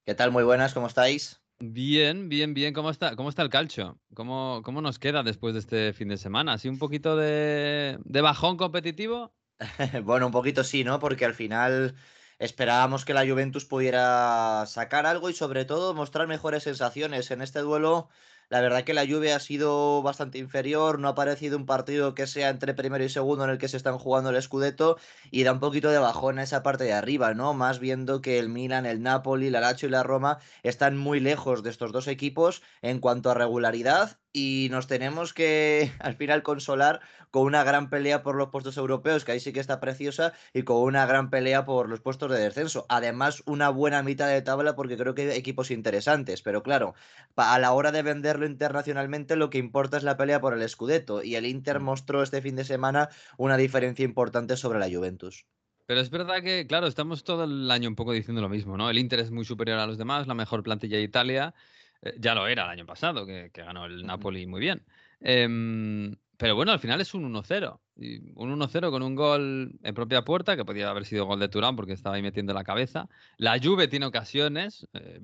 ¿Qué tal? Muy buenas, ¿cómo estáis? Bien, bien, bien. ¿Cómo está, cómo está el calcio? ¿Cómo, cómo nos queda después de este fin de semana? ¿Así un poquito de, de bajón competitivo? Bueno, un poquito sí, ¿no? Porque al final esperábamos que la Juventus pudiera sacar algo y sobre todo mostrar mejores sensaciones. En este duelo, la verdad que la Juve ha sido bastante inferior, no ha parecido un partido que sea entre primero y segundo en el que se están jugando el Scudetto y da un poquito de bajón a esa parte de arriba, ¿no? Más viendo que el Milan, el Napoli, la Lazio y la Roma están muy lejos de estos dos equipos en cuanto a regularidad y nos tenemos que al final consolar con una gran pelea por los puestos europeos, que ahí sí que está preciosa, y con una gran pelea por los puestos de descenso. Además, una buena mitad de tabla porque creo que hay equipos interesantes, pero claro, a la hora de venderlo internacionalmente lo que importa es la pelea por el Scudetto, y el Inter mostró este fin de semana una diferencia importante sobre la Juventus. Pero es verdad que, claro, estamos todo el año un poco diciendo lo mismo, ¿no? El Inter es muy superior a los demás, la mejor plantilla de Italia. Eh, ya lo era el año pasado, que, que ganó el Napoli muy bien. Em, pero bueno, al final es un 1-0. y Un 1-0 con un gol en propia puerta, que podía haber sido gol de Turán porque estaba ahí metiendo la cabeza. La Juve tiene ocasiones. eh,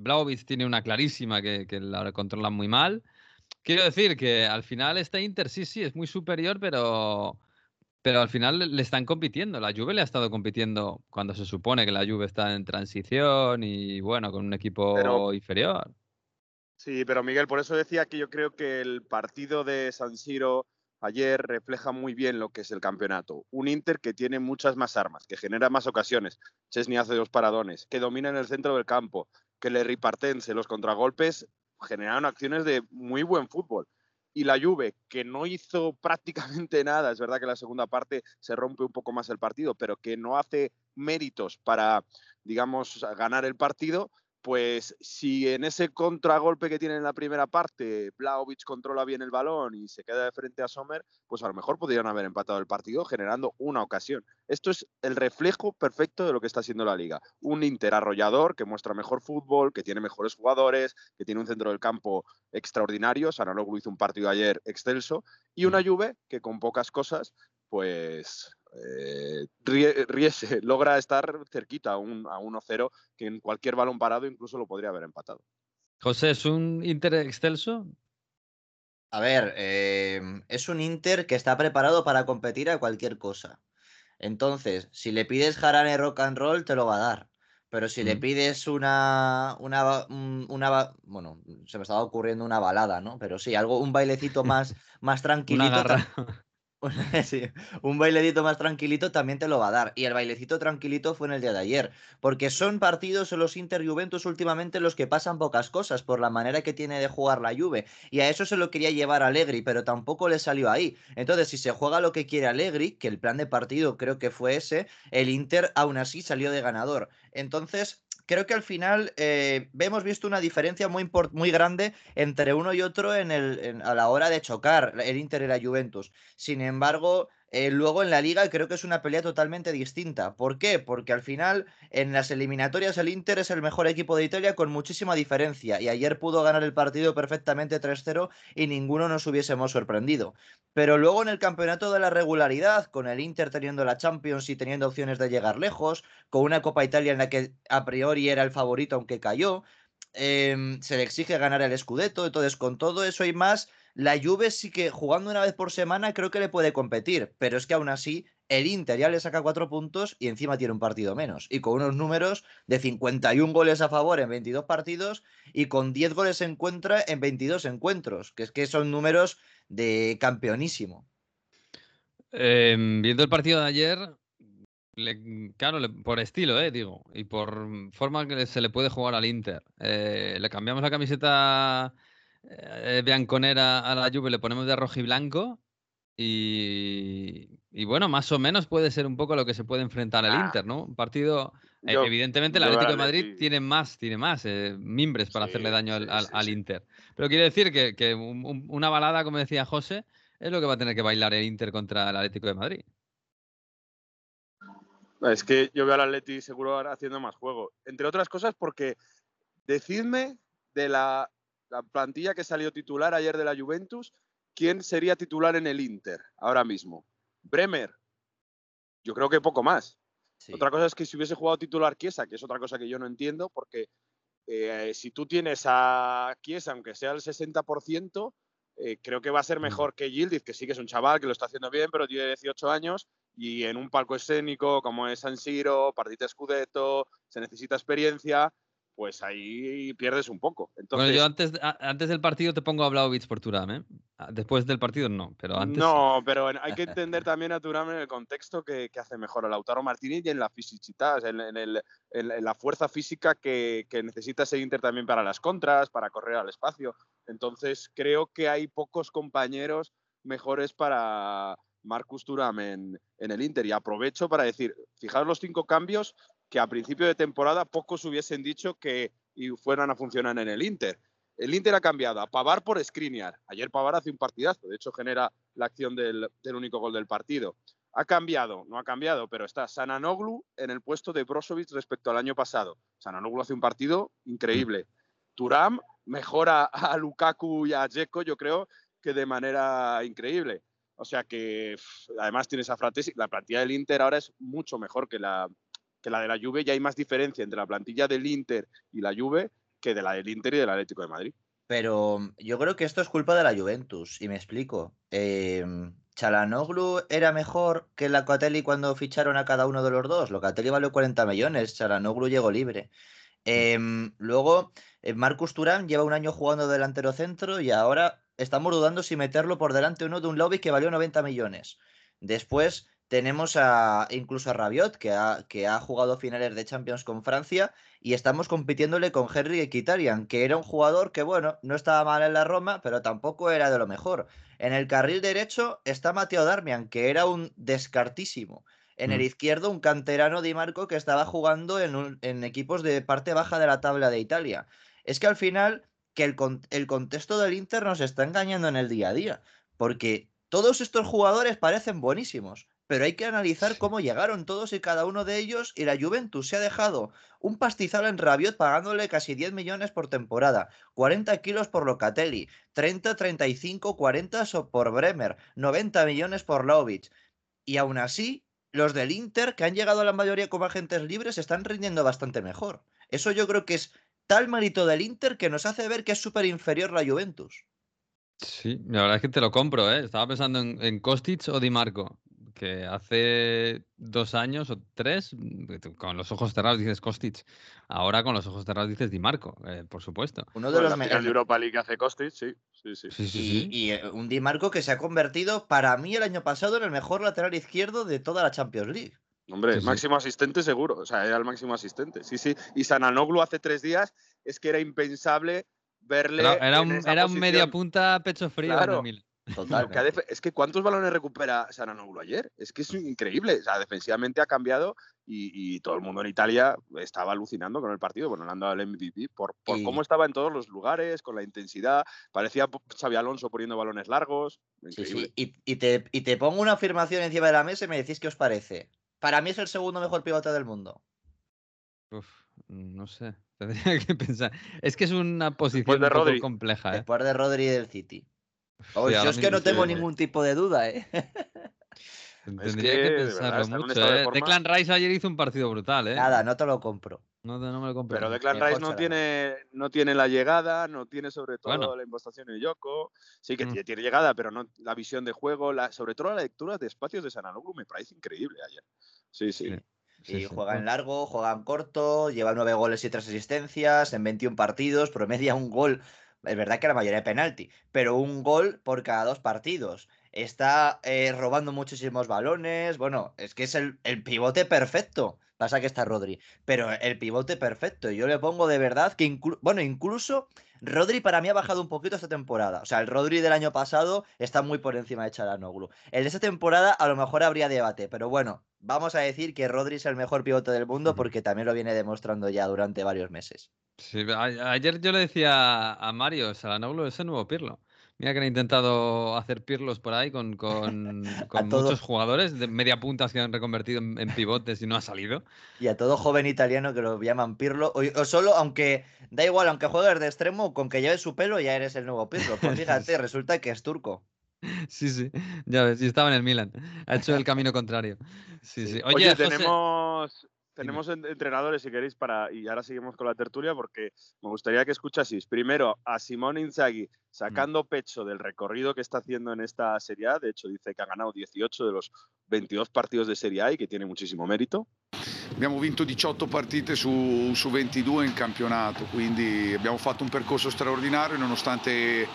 tiene una clarísima que, que la controlan muy mal. Quiero decir que al final este Inter sí, sí, es muy superior, pero, pero al final le- le están compitiendo. La Juve le ha estado compitiendo cuando se supone que la Juve está en transición y bueno, con un equipo Pero- inferior. Sí, pero Miguel, por eso decía que yo creo que el partido de San Siro ayer refleja muy bien lo que es el campeonato. Un Inter que tiene muchas más armas, que genera más ocasiones. Chesney hace dos paradones, que domina en el centro del campo, que le ripartense los contragolpes generaron acciones de muy buen fútbol. Y la Juve, que no hizo prácticamente nada, es verdad que la segunda parte se rompe un poco más el partido, pero que no hace méritos para, digamos, ganar el partido, pues si en ese contragolpe que tiene en la primera parte Vlaovic controla bien el balón y se queda de frente a Sommer, pues a lo mejor podrían haber empatado el partido generando una ocasión. Esto es el reflejo perfecto de lo que está haciendo la liga. Un Inter arrollador que muestra mejor fútbol, que tiene mejores jugadores, que tiene un centro del campo extraordinario. Sananoglu hizo un partido ayer excelso. Y una Juve que con pocas cosas, pues eh, ríese, logra estar cerquita a un a 1-0 que en cualquier balón parado incluso lo podría haber empatado. José, ¿es un Inter excelso? A ver, eh, es un Inter que está preparado para competir a cualquier cosa. Entonces, si le pides jarane rock and roll, te lo va a dar. Pero si le pides una, una, una, bueno, se me estaba ocurriendo una balada, ¿no? Pero sí, algo, un bailecito más, más tranquilito. garra. Un bailecito más tranquilito también te lo va a dar. Y el bailecito tranquilito fue en el día de ayer. Porque son partidos en los Inter Juventus últimamente en los que pasan pocas cosas por la manera que tiene de jugar la Juve. Y a eso se lo quería llevar Allegri, pero tampoco le salió ahí. Entonces, si se juega lo que quiere Allegri, que el plan de partido creo que fue ese, el Inter aún así salió de ganador. Entonces, creo que al final eh, hemos visto una diferencia muy, muy grande entre uno y otro en el, a la hora de chocar el Inter y la Juventus. Sin embargo, eh, luego en la liga creo que es una pelea totalmente distinta. ¿Por qué? Porque al final en las eliminatorias el Inter es el mejor equipo de Italia con muchísima diferencia y ayer pudo ganar el partido perfectamente 3-0 y ninguno nos hubiésemos sorprendido. Pero luego en el campeonato de la regularidad, con el Inter teniendo la Champions y teniendo opciones de llegar lejos, con una Copa Italia en la que a priori era el favorito aunque cayó, em, se le exige ganar el Scudetto, entonces con todo eso y más, la Juve sí que jugando una vez por semana creo que le puede competir, pero es que aún así el Inter ya le saca cuatro puntos y encima tiene un partido menos, y con unos números de 51 goles a favor en 22 partidos y con 10 goles en contra en 22 encuentros, que es que son números de campeonísimo. Em, viendo el partido de ayer, le- claro, le- por estilo, eh, digo, y por forma que se le puede jugar al Inter. Eh, le cambiamos la camiseta eh, bianconera a la Juve, le ponemos de rojo y blanco. Y, y bueno, más o menos puede ser un poco lo que se puede enfrentar el Ah. Inter, ¿no? Un partido, eh, Yo- evidentemente, el Atlético de Madrid tiene más, tiene más eh, mimbres para hacerle daño al, sí, al- sí, al sí. Inter. Pero quiere decir que, que un- un- una balada, como decía José, es lo que va a tener que bailar el Inter contra el Atlético de Madrid. Es que yo veo al Atleti seguro ahora haciendo más juego. Entre otras cosas porque decidme de la, la plantilla que salió titular ayer de la Juventus, ¿quién sería titular en el Inter ahora mismo? Bremer. Yo creo que poco más. Sí. Otra cosa es que si hubiese jugado titular Chiesa, que es otra cosa que yo no entiendo, porque eh, si tú tienes a Chiesa, aunque sea el 60%, eh, creo que va a ser mejor que Yildiz, que sí que es un chaval que lo está haciendo bien, pero tiene 18 años y en un palco escénico como es San Siro, partita Scudetto, se necesita experiencia, pues ahí pierdes un poco. Entonces, bueno, yo antes, antes del partido te pongo a Vlaovic por Turam, ¿eh? Ah, Después del partido no, pero antes. No, pero hay que entender también a Turán en el contexto que, que hace mejor a Lautaro Martínez y en la fisicidad, en, en el- en- en la fuerza física que, que necesita ese Inter también para las contras, para correr al espacio. Entonces creo que hay pocos compañeros mejores para Marcus Thuram en, en el Inter. Y aprovecho para decir, fijaros los cinco cambios que a principio de temporada pocos hubiesen dicho que y fueran a funcionar en el Inter. El Inter ha cambiado a Pavar por Skriniar. Ayer Pavar hace un partidazo, de hecho genera la acción del, del único gol del partido. Ha cambiado, no ha cambiado, pero está Sananoglu en el puesto de Brozovic respecto al año pasado. Sananoglu hace un partido increíble. Turam mejora a Lukaku y a Dzeko, yo creo que de manera increíble. O sea que además tienes a Fratesi. La plantilla del Inter ahora es mucho mejor que la, que la de la Juve. Ya hay más diferencia entre la plantilla del Inter y la Juve que de la del Inter y del Atlético de Madrid. Pero mm, yo creo que esto es culpa de la Juventus, y me explico. Eh, Chalanoglu era mejor que Locatelli cuando ficharon a cada uno de los dos. Locatelli valió 40 millones, Chalanoglu llegó libre. Em, luego, eh, Marcus Thuram lleva un año jugando delantero centro y ahora estamos dudando si meterlo por delante o no de un lobby que valió 90 millones. Después tenemos a incluso a Rabiot, que ha, que ha jugado finales de Champions con Francia, y estamos compitiéndole con Henry Mkhitaryan, que era un jugador que, bueno, no estaba mal en la Roma, pero tampoco era de lo mejor. En el carril derecho está Mateo Darmian, que era un descartísimo. En el Mm. izquierdo, un canterano Di Marco que estaba jugando en, un- en equipos de parte baja de la tabla de Italia. Es que al final, que el, con- el contexto del Inter nos está engañando en el día a día, porque todos estos jugadores parecen buenísimos, pero hay que analizar cómo llegaron todos y cada uno de ellos y la Juventus se ha dejado un pastizal en Rabiot pagándole casi 10 millones por temporada, 40 kilos por Locatelli, 30, 35, 40 so- por Bremer, 90 millones por Lovic. Y aún así, los del Inter, que han llegado a la mayoría como agentes libres, están rindiendo bastante mejor. Eso yo creo que es tal mérito del Inter que nos hace ver que es súper inferior la Juventus. Sí, la verdad es que te lo compro, ¿eh? Estaba pensando en, en Kostic o Di Marco, que hace dos años o tres, mm, con los ojos cerrados dices Kostic, ahora con los ojos cerrados dices Di Marco, eh, por supuesto. Uno de Bueno, los de Europa League hace Kostic, sí, sí, sí. Sí, sí, y, sí. y, eh, un Di Marco que se ha convertido para mí el año pasado en el mejor lateral izquierdo de toda la Champions League. Hombre, Sí, sí. máximo asistente seguro, o sea, era el máximo asistente, sí, sí. Y Sananoglu hace tres días es que era impensable verle Era, era en un, esa era un media punta pecho frío el Claro. Total. Que es que ¿cuántos balones recupera Sananoglu ayer? Es que es increíble. O sea, defensivamente ha cambiado y, y todo el mundo en Italia estaba alucinando con el partido. Bueno, le han dado el MVP por, por Y- cómo estaba en todos los lugares, con la intensidad. Parecía Xavi Alonso poniendo balones largos. Sí, Increíble. sí. Y, y te, y te pongo una afirmación encima de la mesa y me decís qué os parece. Para mí es el segundo mejor pivote del mundo. Uf, no sé, tendría que pensar. Es que es una posición de un poco compleja, ¿eh? Después de Rodri del City. Oh, sí, yo es que no sí, tengo eh, ningún tipo de duda, ¿eh? Tendría que, que de verdad, pensarlo mucho, de ¿eh? Declan Rice ayer hizo un partido brutal, ¿eh? Nada, no te lo compro. No, no me lo compro. Pero Declan Mejor Rice no tiene, no tiene la llegada, no tiene sobre todo Bueno. la impostación en Yoko. Sí que Mm. tiene, tiene llegada, pero no la visión de juego, la, sobre todo la lectura de espacios de Sananoglu me parece increíble ayer. Sí, sí. Sí. Y Sí, sí. juega en largo, juega en corto, lleva nueve goles y tres asistencias en 21 partidos, promedia un gol. Es verdad que la mayoría de penalti, pero un gol por cada dos partidos. Está eh, robando muchísimos balones. Bueno, es que es el, el pivote perfecto. Pasa que está Rodri, pero el pivote perfecto. Yo le pongo de verdad que, inclu- bueno, incluso Rodri para mí ha bajado un poquito esta temporada. O sea, el Rodri del año pasado está muy por encima de Chalanoglu. El de esta temporada a lo mejor habría debate, pero bueno, vamos a decir que Rodri es el mejor pivote del mundo porque también lo viene demostrando ya durante varios meses. Sí, ayer yo le decía a Mario, Salanoglu es el nuevo Pirlo. Mira que han intentado hacer pirlos por ahí con, con, con todo. muchos jugadores de media puntas que han reconvertido en, en pivotes y no ha salido. Y a todo joven italiano que lo llaman Pirlo, o, o solo, aunque da igual, aunque juegues de extremo, con que lleves su pelo ya eres el nuevo Pirlo. Pues fíjate, resulta que es turco. Sí, sí, ya ves, y estaba en el Milan. Ha hecho el camino contrario. Sí, sí. Oye, Oye, José- tenemos, tenemos en- entrenadores, si queréis, para y ahora seguimos con la tertulia, porque me gustaría que escuchaseis primero a Simón Inzaghi sacando pecho del recorrido que está haciendo en esta Serie A. De hecho, dice que ha ganado 18 de los 22 partidos de Serie A y que tiene muchísimo mérito. Abbiamo vinto 18 partite su, su 22 in campionato, quindi abbiamo fatto un percorso straordinario nonostante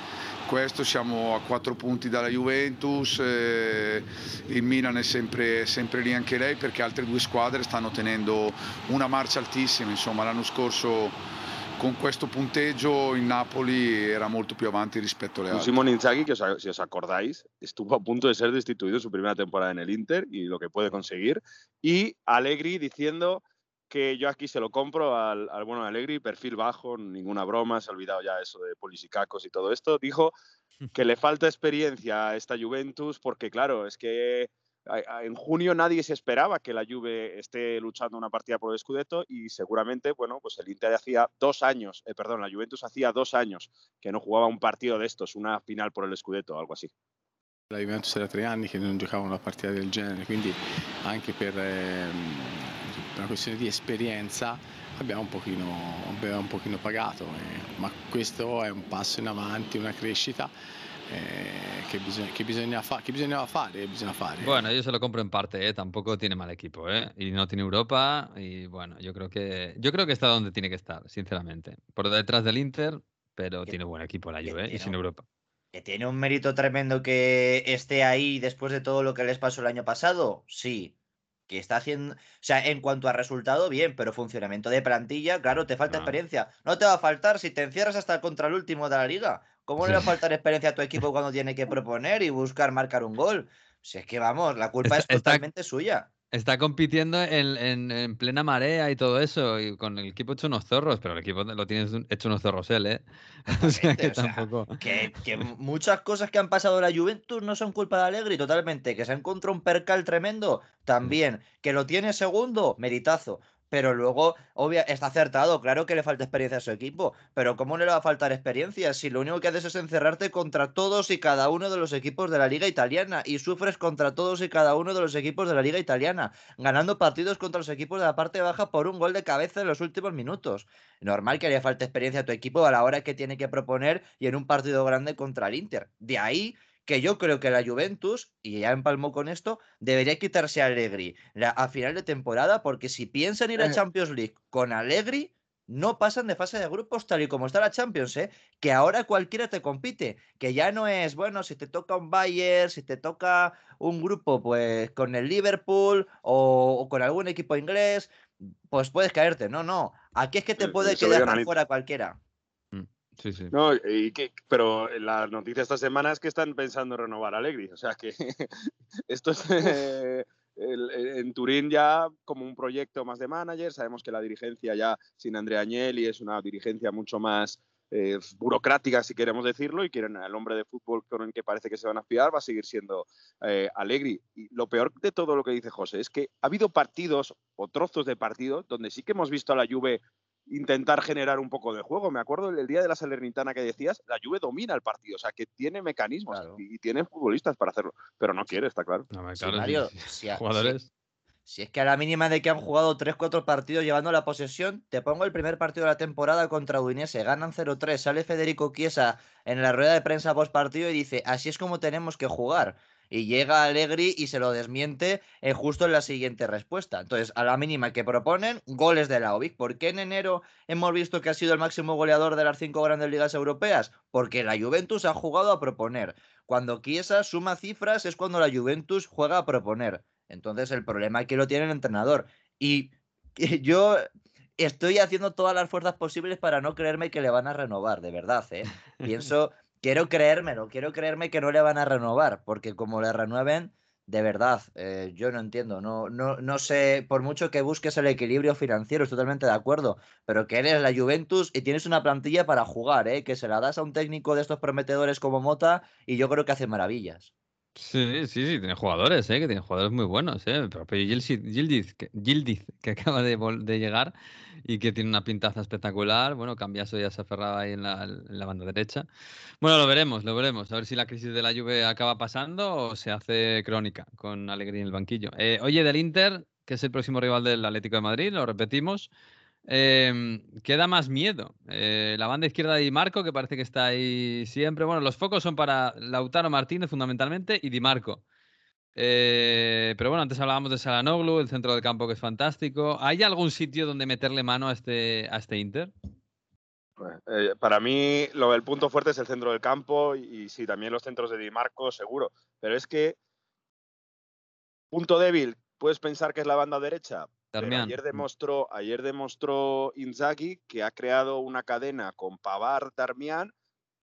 questo siamo a 4 punti dalla Juventus, eh, il Milan è sempre, sempre lì anche lei perché altre due squadre stanno tenendo una marcia altissima, insomma l'anno scorso con questo punteggio il Napoli era molto più avanti rispetto alle altre. Simón Inzaghi, que os si os acordáis, estuvo a punto de ser destituido en su primera temporada en el Inter y lo que puede conseguir. Y Allegri diciendo que yo aquí se lo compro al, al bueno de Allegri, perfil bajo, ninguna broma, se ha olvidado ya eso de polisicacos y todo esto. Dijo que le falta experiencia a esta Juventus porque, claro, es que en junio nadie se esperaba que la Juve esté luchando una partida por el Scudetto y seguramente, bueno, pues el Inter hacía dos años, eh, perdón, la Juventus hacía dos años que no jugaba un partido de estos, una final por el Scudetto o algo así. La Juventus era tre anni che non giocava una partita del genere, quindi anche per ehm, una questione di esperienza abbiamo un pochino, abbiamo un pochino pagato, eh, ma questo un passo in avanti, una crescita eh, che, bisogna, che, bisogna fa- che bisognava fare, bisogna fare. Bueno, yo se lo compro en parte, ¿eh? tampoco tiene mal equipo, ¿eh? y no tiene Europa, y bueno, yo creo que yo creo que está donde tiene que estar, sinceramente, por detrás del Inter, pero tiene buen equipo la Juve ¿eh? y sin Europa. ¿Que tiene un mérito tremendo que esté ahí después de todo lo que les pasó el año pasado? Sí. Que está haciendo. O sea, en cuanto a resultado, bien, pero funcionamiento de plantilla, claro, te falta Ah. experiencia. No te va a faltar si te encierras hasta contra el último de la liga. ¿Cómo le va a faltar experiencia a tu equipo cuando tiene que proponer y buscar marcar un gol? Si es que vamos, la culpa Está- es está- totalmente suya. Está compitiendo en, en- en plena marea y todo eso, y con el equipo hecho unos zorros, pero el equipo lo tienes un- hecho unos zorros él, ¿eh? O sea que o sea, tampoco. Que, que muchas cosas que han pasado en la Juventus no son culpa de Allegri, totalmente. Que se ha encontrado un percal tremendo, también. Que lo tiene segundo, meritazo. Pero luego, obvia, está acertado, claro que le falta experiencia a su equipo. Pero ¿cómo le va a faltar experiencia si lo único que haces es encerrarte contra todos y cada uno de los equipos de la liga italiana? Y sufres contra todos y cada uno de los equipos de la liga italiana, ganando partidos contra los equipos de la parte baja por un gol de cabeza en los últimos minutos. Normal que le falte experiencia a tu equipo a la hora que tiene que proponer y en un partido grande contra el Inter. De ahí que yo creo que la Juventus, y ya empalmó con esto, debería quitarse a Allegri la- a final de temporada, porque si piensan ir a Eh. Champions League con Allegri, no pasan de fase de grupos tal y como está la Champions, ¿eh? Que ahora cualquiera te compite, que ya no es, bueno, si te toca un Bayern, si te toca un grupo, pues con el Liverpool o, o con algún equipo inglés, pues puedes caerte. No, no. Aquí es que te Eh, puede quedar fuera cualquiera. Sí, sí. No, y que, pero la noticia esta semana es que están pensando en renovar a Allegri. O sea que esto es eh, el- el- en Turín ya como un proyecto más de manager. Sabemos que la dirigencia ya sin Andrea Agnelli es una dirigencia mucho más eh, burocrática, si queremos decirlo, y quieren al hombre de fútbol con el que parece que se van a aspirar, va a seguir siendo eh, Allegri. Y lo peor de todo lo que dice José es que ha habido partidos o trozos de partidos donde sí que hemos visto a la Juve intentar generar un poco de juego. Me acuerdo el, el día de la Salernitana que decías, la Juve domina el partido, o sea, que tiene mecanismos y, y tiene futbolistas para hacerlo, pero no quiere, está claro. No, Sí, Mario, si, a- si- Jugadores. si es que a la mínima de que han jugado 3-4 partidos llevando la posesión, te pongo el primer partido de la temporada contra Udinese, ganan 0-3, sale Federico Chiesa en la rueda de prensa post partido y dice, así es como tenemos que jugar. Y llega Allegri y se lo desmiente eh, justo en la siguiente respuesta. Entonces, a la mínima que proponen, goles de la OVIC. ¿Por qué en enero hemos visto que ha sido el máximo goleador de las cinco grandes ligas europeas? Porque la Juventus ha jugado a proponer. Cuando Chiesa suma cifras es cuando la Juventus juega a proponer. Entonces el problema aquí lo tiene el entrenador. Y yo estoy haciendo todas las fuerzas posibles para no creerme que le van a renovar, de verdad, ¿eh? Pienso, quiero creérmelo, quiero creerme que no le van a renovar, porque como le renueven, de verdad, eh, yo no entiendo. No, no, no sé, por mucho que busques el equilibrio financiero, estoy totalmente de acuerdo. Pero que eres la Juventus y tienes una plantilla para jugar, ¿eh? que se la das a un técnico de estos prometedores como Mota y yo creo que hace maravillas. Sí, sí, sí, tiene jugadores, ¿eh? que tiene jugadores muy buenos. ¿eh? El propio Gildiz, que, acaba de, llegar y que tiene una pintaza espectacular. Bueno, Cambiaso ya se aferraba ahí en la, banda derecha. Bueno, lo veremos, lo veremos. A ver si la crisis de la Juve acaba pasando o se hace crónica con Alegría en el banquillo. Eh, oye, del Inter, que es el próximo rival del Atlético de Madrid, lo repetimos. Eh, ¿Qué da más miedo? Eh, la banda izquierda de Di Marco, que parece que está ahí siempre. Bueno, los focos son para Lautaro Martínez fundamentalmente y Di Marco. Eh, pero bueno, antes hablábamos de Salanoglu, el centro del campo que es fantástico. ¿Hay algún sitio donde meterle mano a este, a este Inter? Eh, para mí, lo, el punto fuerte es el centro del campo y, y sí, también los centros de Di Marco, seguro. Pero es que, punto débil, puedes pensar que es la banda derecha. Ayer demostró, ayer demostró Inzaghi que ha creado una cadena con Pavar, Darmian,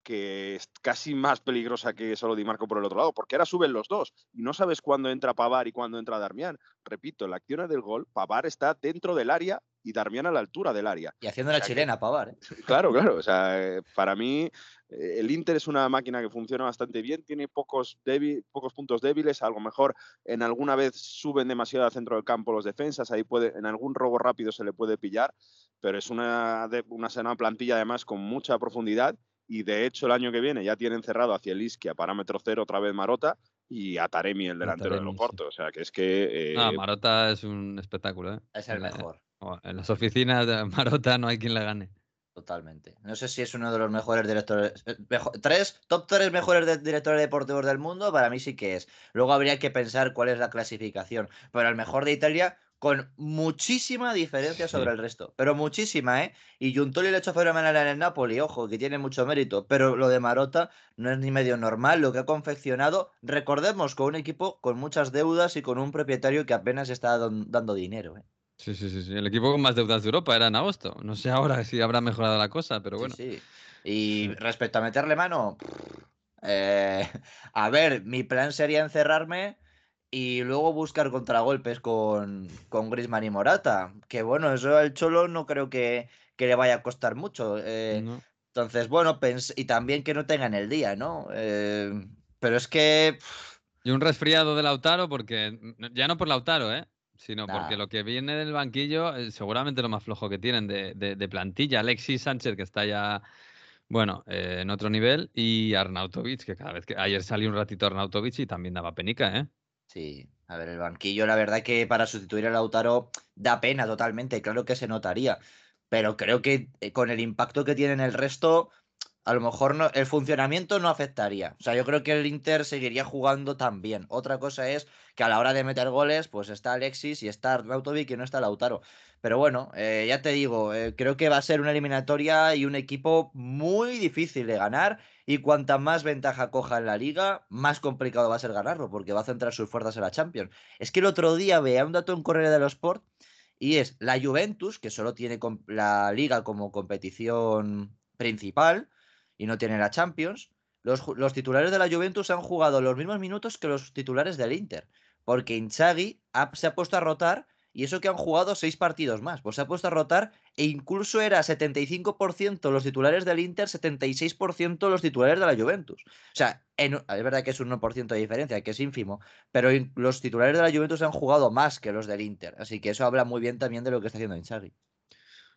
que es casi más peligrosa que solo Di Marco por el otro lado, porque ahora suben los dos y no sabes cuándo entra Pavar y cuándo entra Darmian. Repito, en la acción del gol, Pavar está dentro del área y Darmian a la altura del área. Y haciendo la O sea que- chilena, Pavar. ¿eh? Claro, claro. O sea, eh, para mí eh, el Inter es una máquina que funciona bastante bien, tiene pocos, débil- pocos puntos débiles, a lo mejor en alguna vez suben demasiado al centro del campo los defensas, ahí puede, en algún robo rápido se le puede pillar, pero es una, de- una, una plantilla además con mucha profundidad y de hecho el año que viene ya tienen cerrado hacia el Isqui a parámetro cero otra vez Marota y a Taremi el delantero de Taremi, sí. Loporto. O sea, que es que... eh, No, Marota es un espectáculo. ¿eh? Es el la- mejor. En las oficinas de Marota no hay quien la gane. Totalmente. No sé si es uno de los mejores directores. eh, tres, top tres mejores de- directores deportivos del mundo, para mí sí que es. Luego habría que pensar cuál es la clasificación. Pero el mejor de Italia con muchísima diferencia Sí. sobre el resto. Pero muchísima, ¿eh? Y Giuntoli le ha hecho fenomenal en el Napoli, ojo, que tiene mucho mérito. Pero lo de Marota no es ni medio normal lo que ha confeccionado. Recordemos, con un equipo con muchas deudas y con un propietario que apenas está don- dando dinero, ¿eh? Sí, sí, sí, sí. El equipo con más deudas de Europa era en agosto. No sé ahora si habrá mejorado la cosa, pero bueno. Sí, sí. Y respecto a meterle mano, eh, a ver, mi plan sería encerrarme y luego buscar contragolpes con, con Griezmann y Morata. Que bueno, eso al Cholo no creo que, que le vaya a costar mucho. eh, No. Entonces, bueno, pens- y también que no tengan el día, ¿no? Eh, pero es que Y un resfriado de Lautaro, porque ya no por Lautaro, ¿eh? Sino Nah. porque lo que viene del banquillo es seguramente lo más flojo que tienen de, de- de plantilla. Alexis Sánchez, que está ya, bueno, eh, en otro nivel, y Arnautovic, que cada vez que ayer salió un ratito Arnautovic y también daba penica, ¿eh? Sí, a ver, el banquillo, la verdad que para sustituir a Lautaro da pena totalmente, claro que se notaría, pero creo que eh, con el impacto que tiene en el resto, a lo mejor no, el funcionamiento no afectaría. O sea, yo creo que el Inter seguiría jugando también. Otra cosa es que a la hora de meter goles, pues está Alexis y está Arnautovic y no está Lautaro. Pero bueno, eh, ya te digo, eh, creo que va a ser una eliminatoria y un equipo muy difícil de ganar. Y cuanta más ventaja coja en la liga, más complicado va a ser ganarlo, porque va a centrar sus fuerzas en la Champions. Es que el otro día veía un dato en Correo de los Sport y es la Juventus, que solo tiene la liga como competición principal y no tiene la Champions. Los, los titulares de la Juventus han jugado los mismos minutos que los titulares del Inter, porque Inzaghi se ha puesto a rotar y eso que han jugado seis partidos más, pues se ha puesto a rotar e incluso era 75% los titulares del Inter, 76% los titulares de la Juventus. O sea, es verdad que es un 1% de diferencia, que es ínfimo, pero los titulares de la Juventus han jugado más que los del Inter, así que eso habla muy bien también de lo que está haciendo Inzaghi.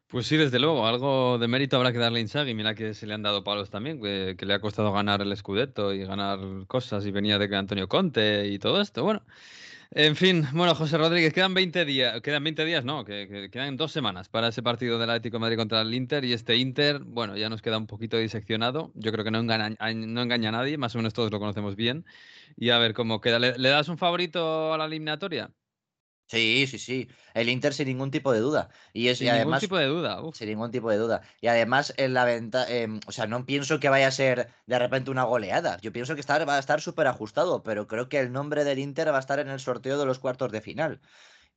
Pues sí, desde luego, algo de mérito habrá que darle a Inzaghi. Mira que se le han dado palos también, que, que le ha costado ganar el Scudetto y ganar cosas y venía de Antonio Conte y todo esto. Bueno, en fin, bueno, José Rodríguez, quedan 20 días, quedan 20 días, no, que, que quedan dos semanas para ese partido del Atlético de Madrid contra el Inter y este Inter, bueno, ya nos queda un poquito diseccionado. Yo creo que no engaña, no engaña a nadie, más o menos todos lo conocemos bien. Y a ver cómo queda. ¿Le, le das un favorito a la eliminatoria? Sí, sí, sí. El Inter sin ningún tipo de duda. Y, es, Sin y ningún además, tipo de duda. uf. sin ningún tipo de duda. Y además, en la venta, em, o sea, no pienso que vaya a ser de repente una goleada. Yo pienso que estar, va a estar súper ajustado, pero creo que el nombre del Inter va a estar en el sorteo de los cuartos de final.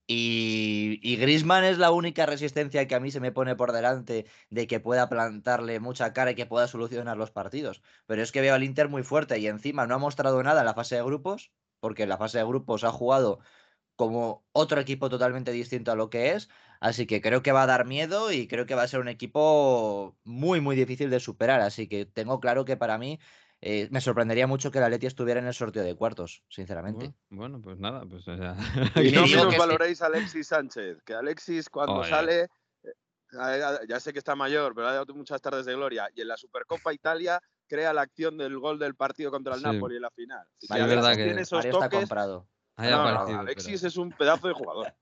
Y, y Griezmann es la única resistencia que a mí se me pone por delante de que pueda plantarle mucha cara y que pueda solucionar los partidos. Pero es que veo al Inter muy fuerte y encima no ha mostrado nada en la fase de grupos. porque en la fase de grupos ha jugado como otro equipo totalmente distinto a lo que es. Así que creo que va a dar miedo y creo que va a ser un equipo muy, muy difícil de superar. Así que tengo claro que para mí eh, me sorprendería mucho que la Leti estuviera en el sorteo de cuartos, sinceramente. Bueno, pues nada, pues o sea, Y no menos valoréis a Alexis Sánchez, que Alexis cuando sale, eh, ya sé que está mayor, pero ha dado muchas tardes de gloria, y en la Supercopa Italia crea la acción del gol del partido contra el Sí. Napoli en la final. Así que Sí, es verdad que tiene esos Mario está comprado. Haya No, no, aparecido, Alexis pero- es un pedazo de jugador.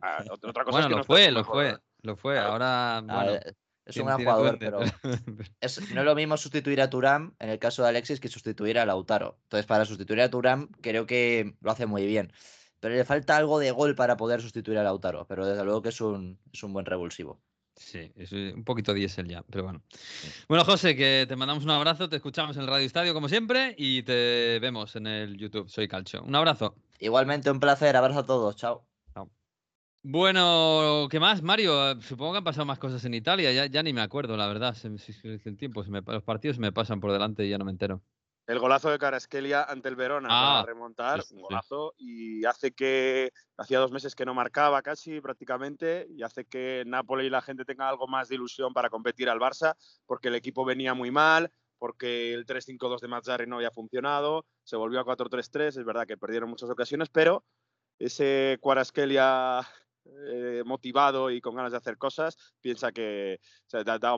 Ah, otra cosa Bueno, es que no lo está fue, lo fue, lo fue. Ahora, A bueno, ver, es un gran jugador, pero es- no es lo mismo sustituir a Turam en el caso de Alexis que sustituir a Lautaro. Entonces, para sustituir a Turam, creo que lo hace muy bien. Pero le falta algo de gol para poder sustituir a Lautaro. Pero desde luego que es un, es un buen revulsivo. Sí, es un poquito diésel ya, pero bueno. Bueno, José, que te mandamos un abrazo, te escuchamos en el Radio Estadio como siempre y te vemos en el YouTube. Soy Calcho. Un abrazo. Igualmente, un placer. Abrazo a todos. Chao. Bueno, ¿qué más, Mario? Supongo que han pasado más cosas en Italia, ya, ya ni me acuerdo, la verdad. El tiempo, se me- los partidos se me pasan por delante y ya no me entero. El golazo de Caraskelia ante el Verona Ah, para remontar, sí, sí, un golazo, y hace que hacía dos meses que no marcaba casi prácticamente, y hace que Napoli y la gente tenga algo más de ilusión para competir al Barça, porque el equipo venía muy mal, porque el 3-5-2 de Mazzarri no había funcionado, se volvió a 4-3-3, es verdad que perdieron muchas ocasiones, pero ese Caraskelia eh, motivado y con ganas de hacer cosas, piensa que o sea, da, da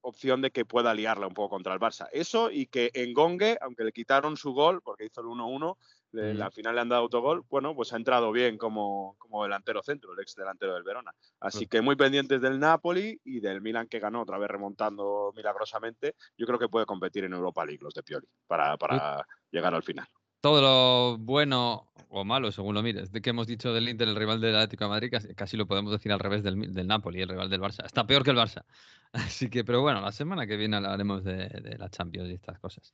opción de que pueda liarla un poco contra el Barça. Eso y que en Gongue, aunque le quitaron su gol, porque hizo el 1-1, le- Mm. al final le han dado autogol, bueno, pues ha entrado bien como, como delantero centro, el ex delantero del Verona. Así que muy pendientes del Napoli y del Milan que ganó otra vez remontando milagrosamente. Yo creo que puede competir en Europa League los de Pioli para, para llegar al final. Todo lo bueno o malo, según lo mires, de que hemos dicho del Inter, el rival del Atlético de Madrid, casi, lo podemos decir al revés del, del Napoli, el rival del Barça. Está peor que el Barça. Así que, pero bueno, la semana que viene hablaremos de, de la Champions y estas cosas.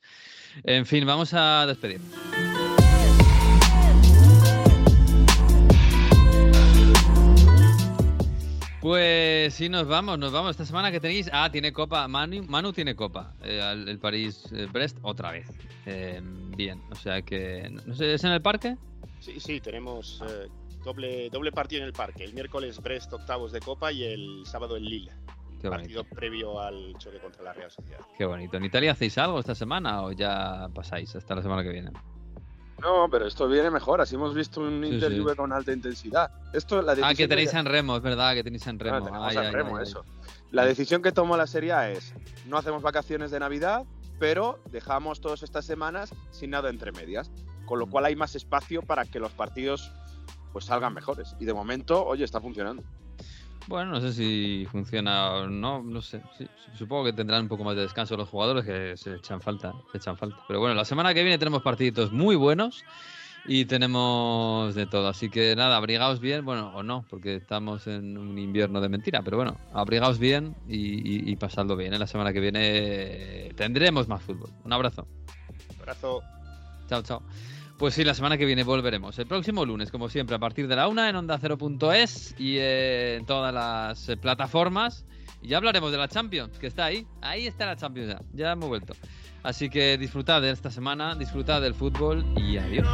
En fin, vamos a despedir. Pues sí, nos vamos, nos vamos. Esta semana que tenéis. Ah, tiene copa. Manu, Manu tiene copa. eh, el París-Brest otra vez. Eh, bien, o sea que. No sé, ¿es en el parque? Sí, sí, tenemos eh, doble, doble partido en el parque. El miércoles Brest octavos de Copa y el sábado el Lille. Qué partido previo al choque contra la Real Sociedad. Qué bonito. ¿En Italia hacéis algo esta semana o ya pasáis hasta la semana que viene? No, pero esto viene mejor. Así hemos visto un Sí, Inter sí. Juve con alta intensidad. Esto, la Ah, que tenéis en Remo, es verdad que tenéis en Remo. Claro, tenemos Ay, a ay, Remo, eso. La decisión que tomó la Serie A es no hacemos vacaciones de Navidad, pero dejamos todas estas semanas sin nada entre medias, con Mm. lo cual hay más espacio para que los partidos pues salgan mejores. Y de momento, oye, está funcionando. Bueno, no sé si funciona o no, no sé. Sí, supongo que tendrán un poco más de descanso los jugadores que se echan falta, se echan falta. Pero bueno, la semana que viene tenemos partiditos muy buenos y tenemos de todo. Así que nada, abrigaos bien, bueno, o no, porque estamos en un invierno de mentira, pero bueno, abrigaos bien y, y- y pasadlo bien. ¿eh? La semana que viene tendremos más fútbol. Un abrazo. Abrazo. Chao, chao. Pues sí, la semana que viene volveremos. El próximo lunes, como siempre, a partir de la una en onda 0.es y en todas las eh, plataformas. Y ya hablaremos de la Champions, que está ahí. Ahí está la Champions ya. Ya hemos vuelto. Así que disfrutad de esta semana, disfrutad del fútbol y adiós.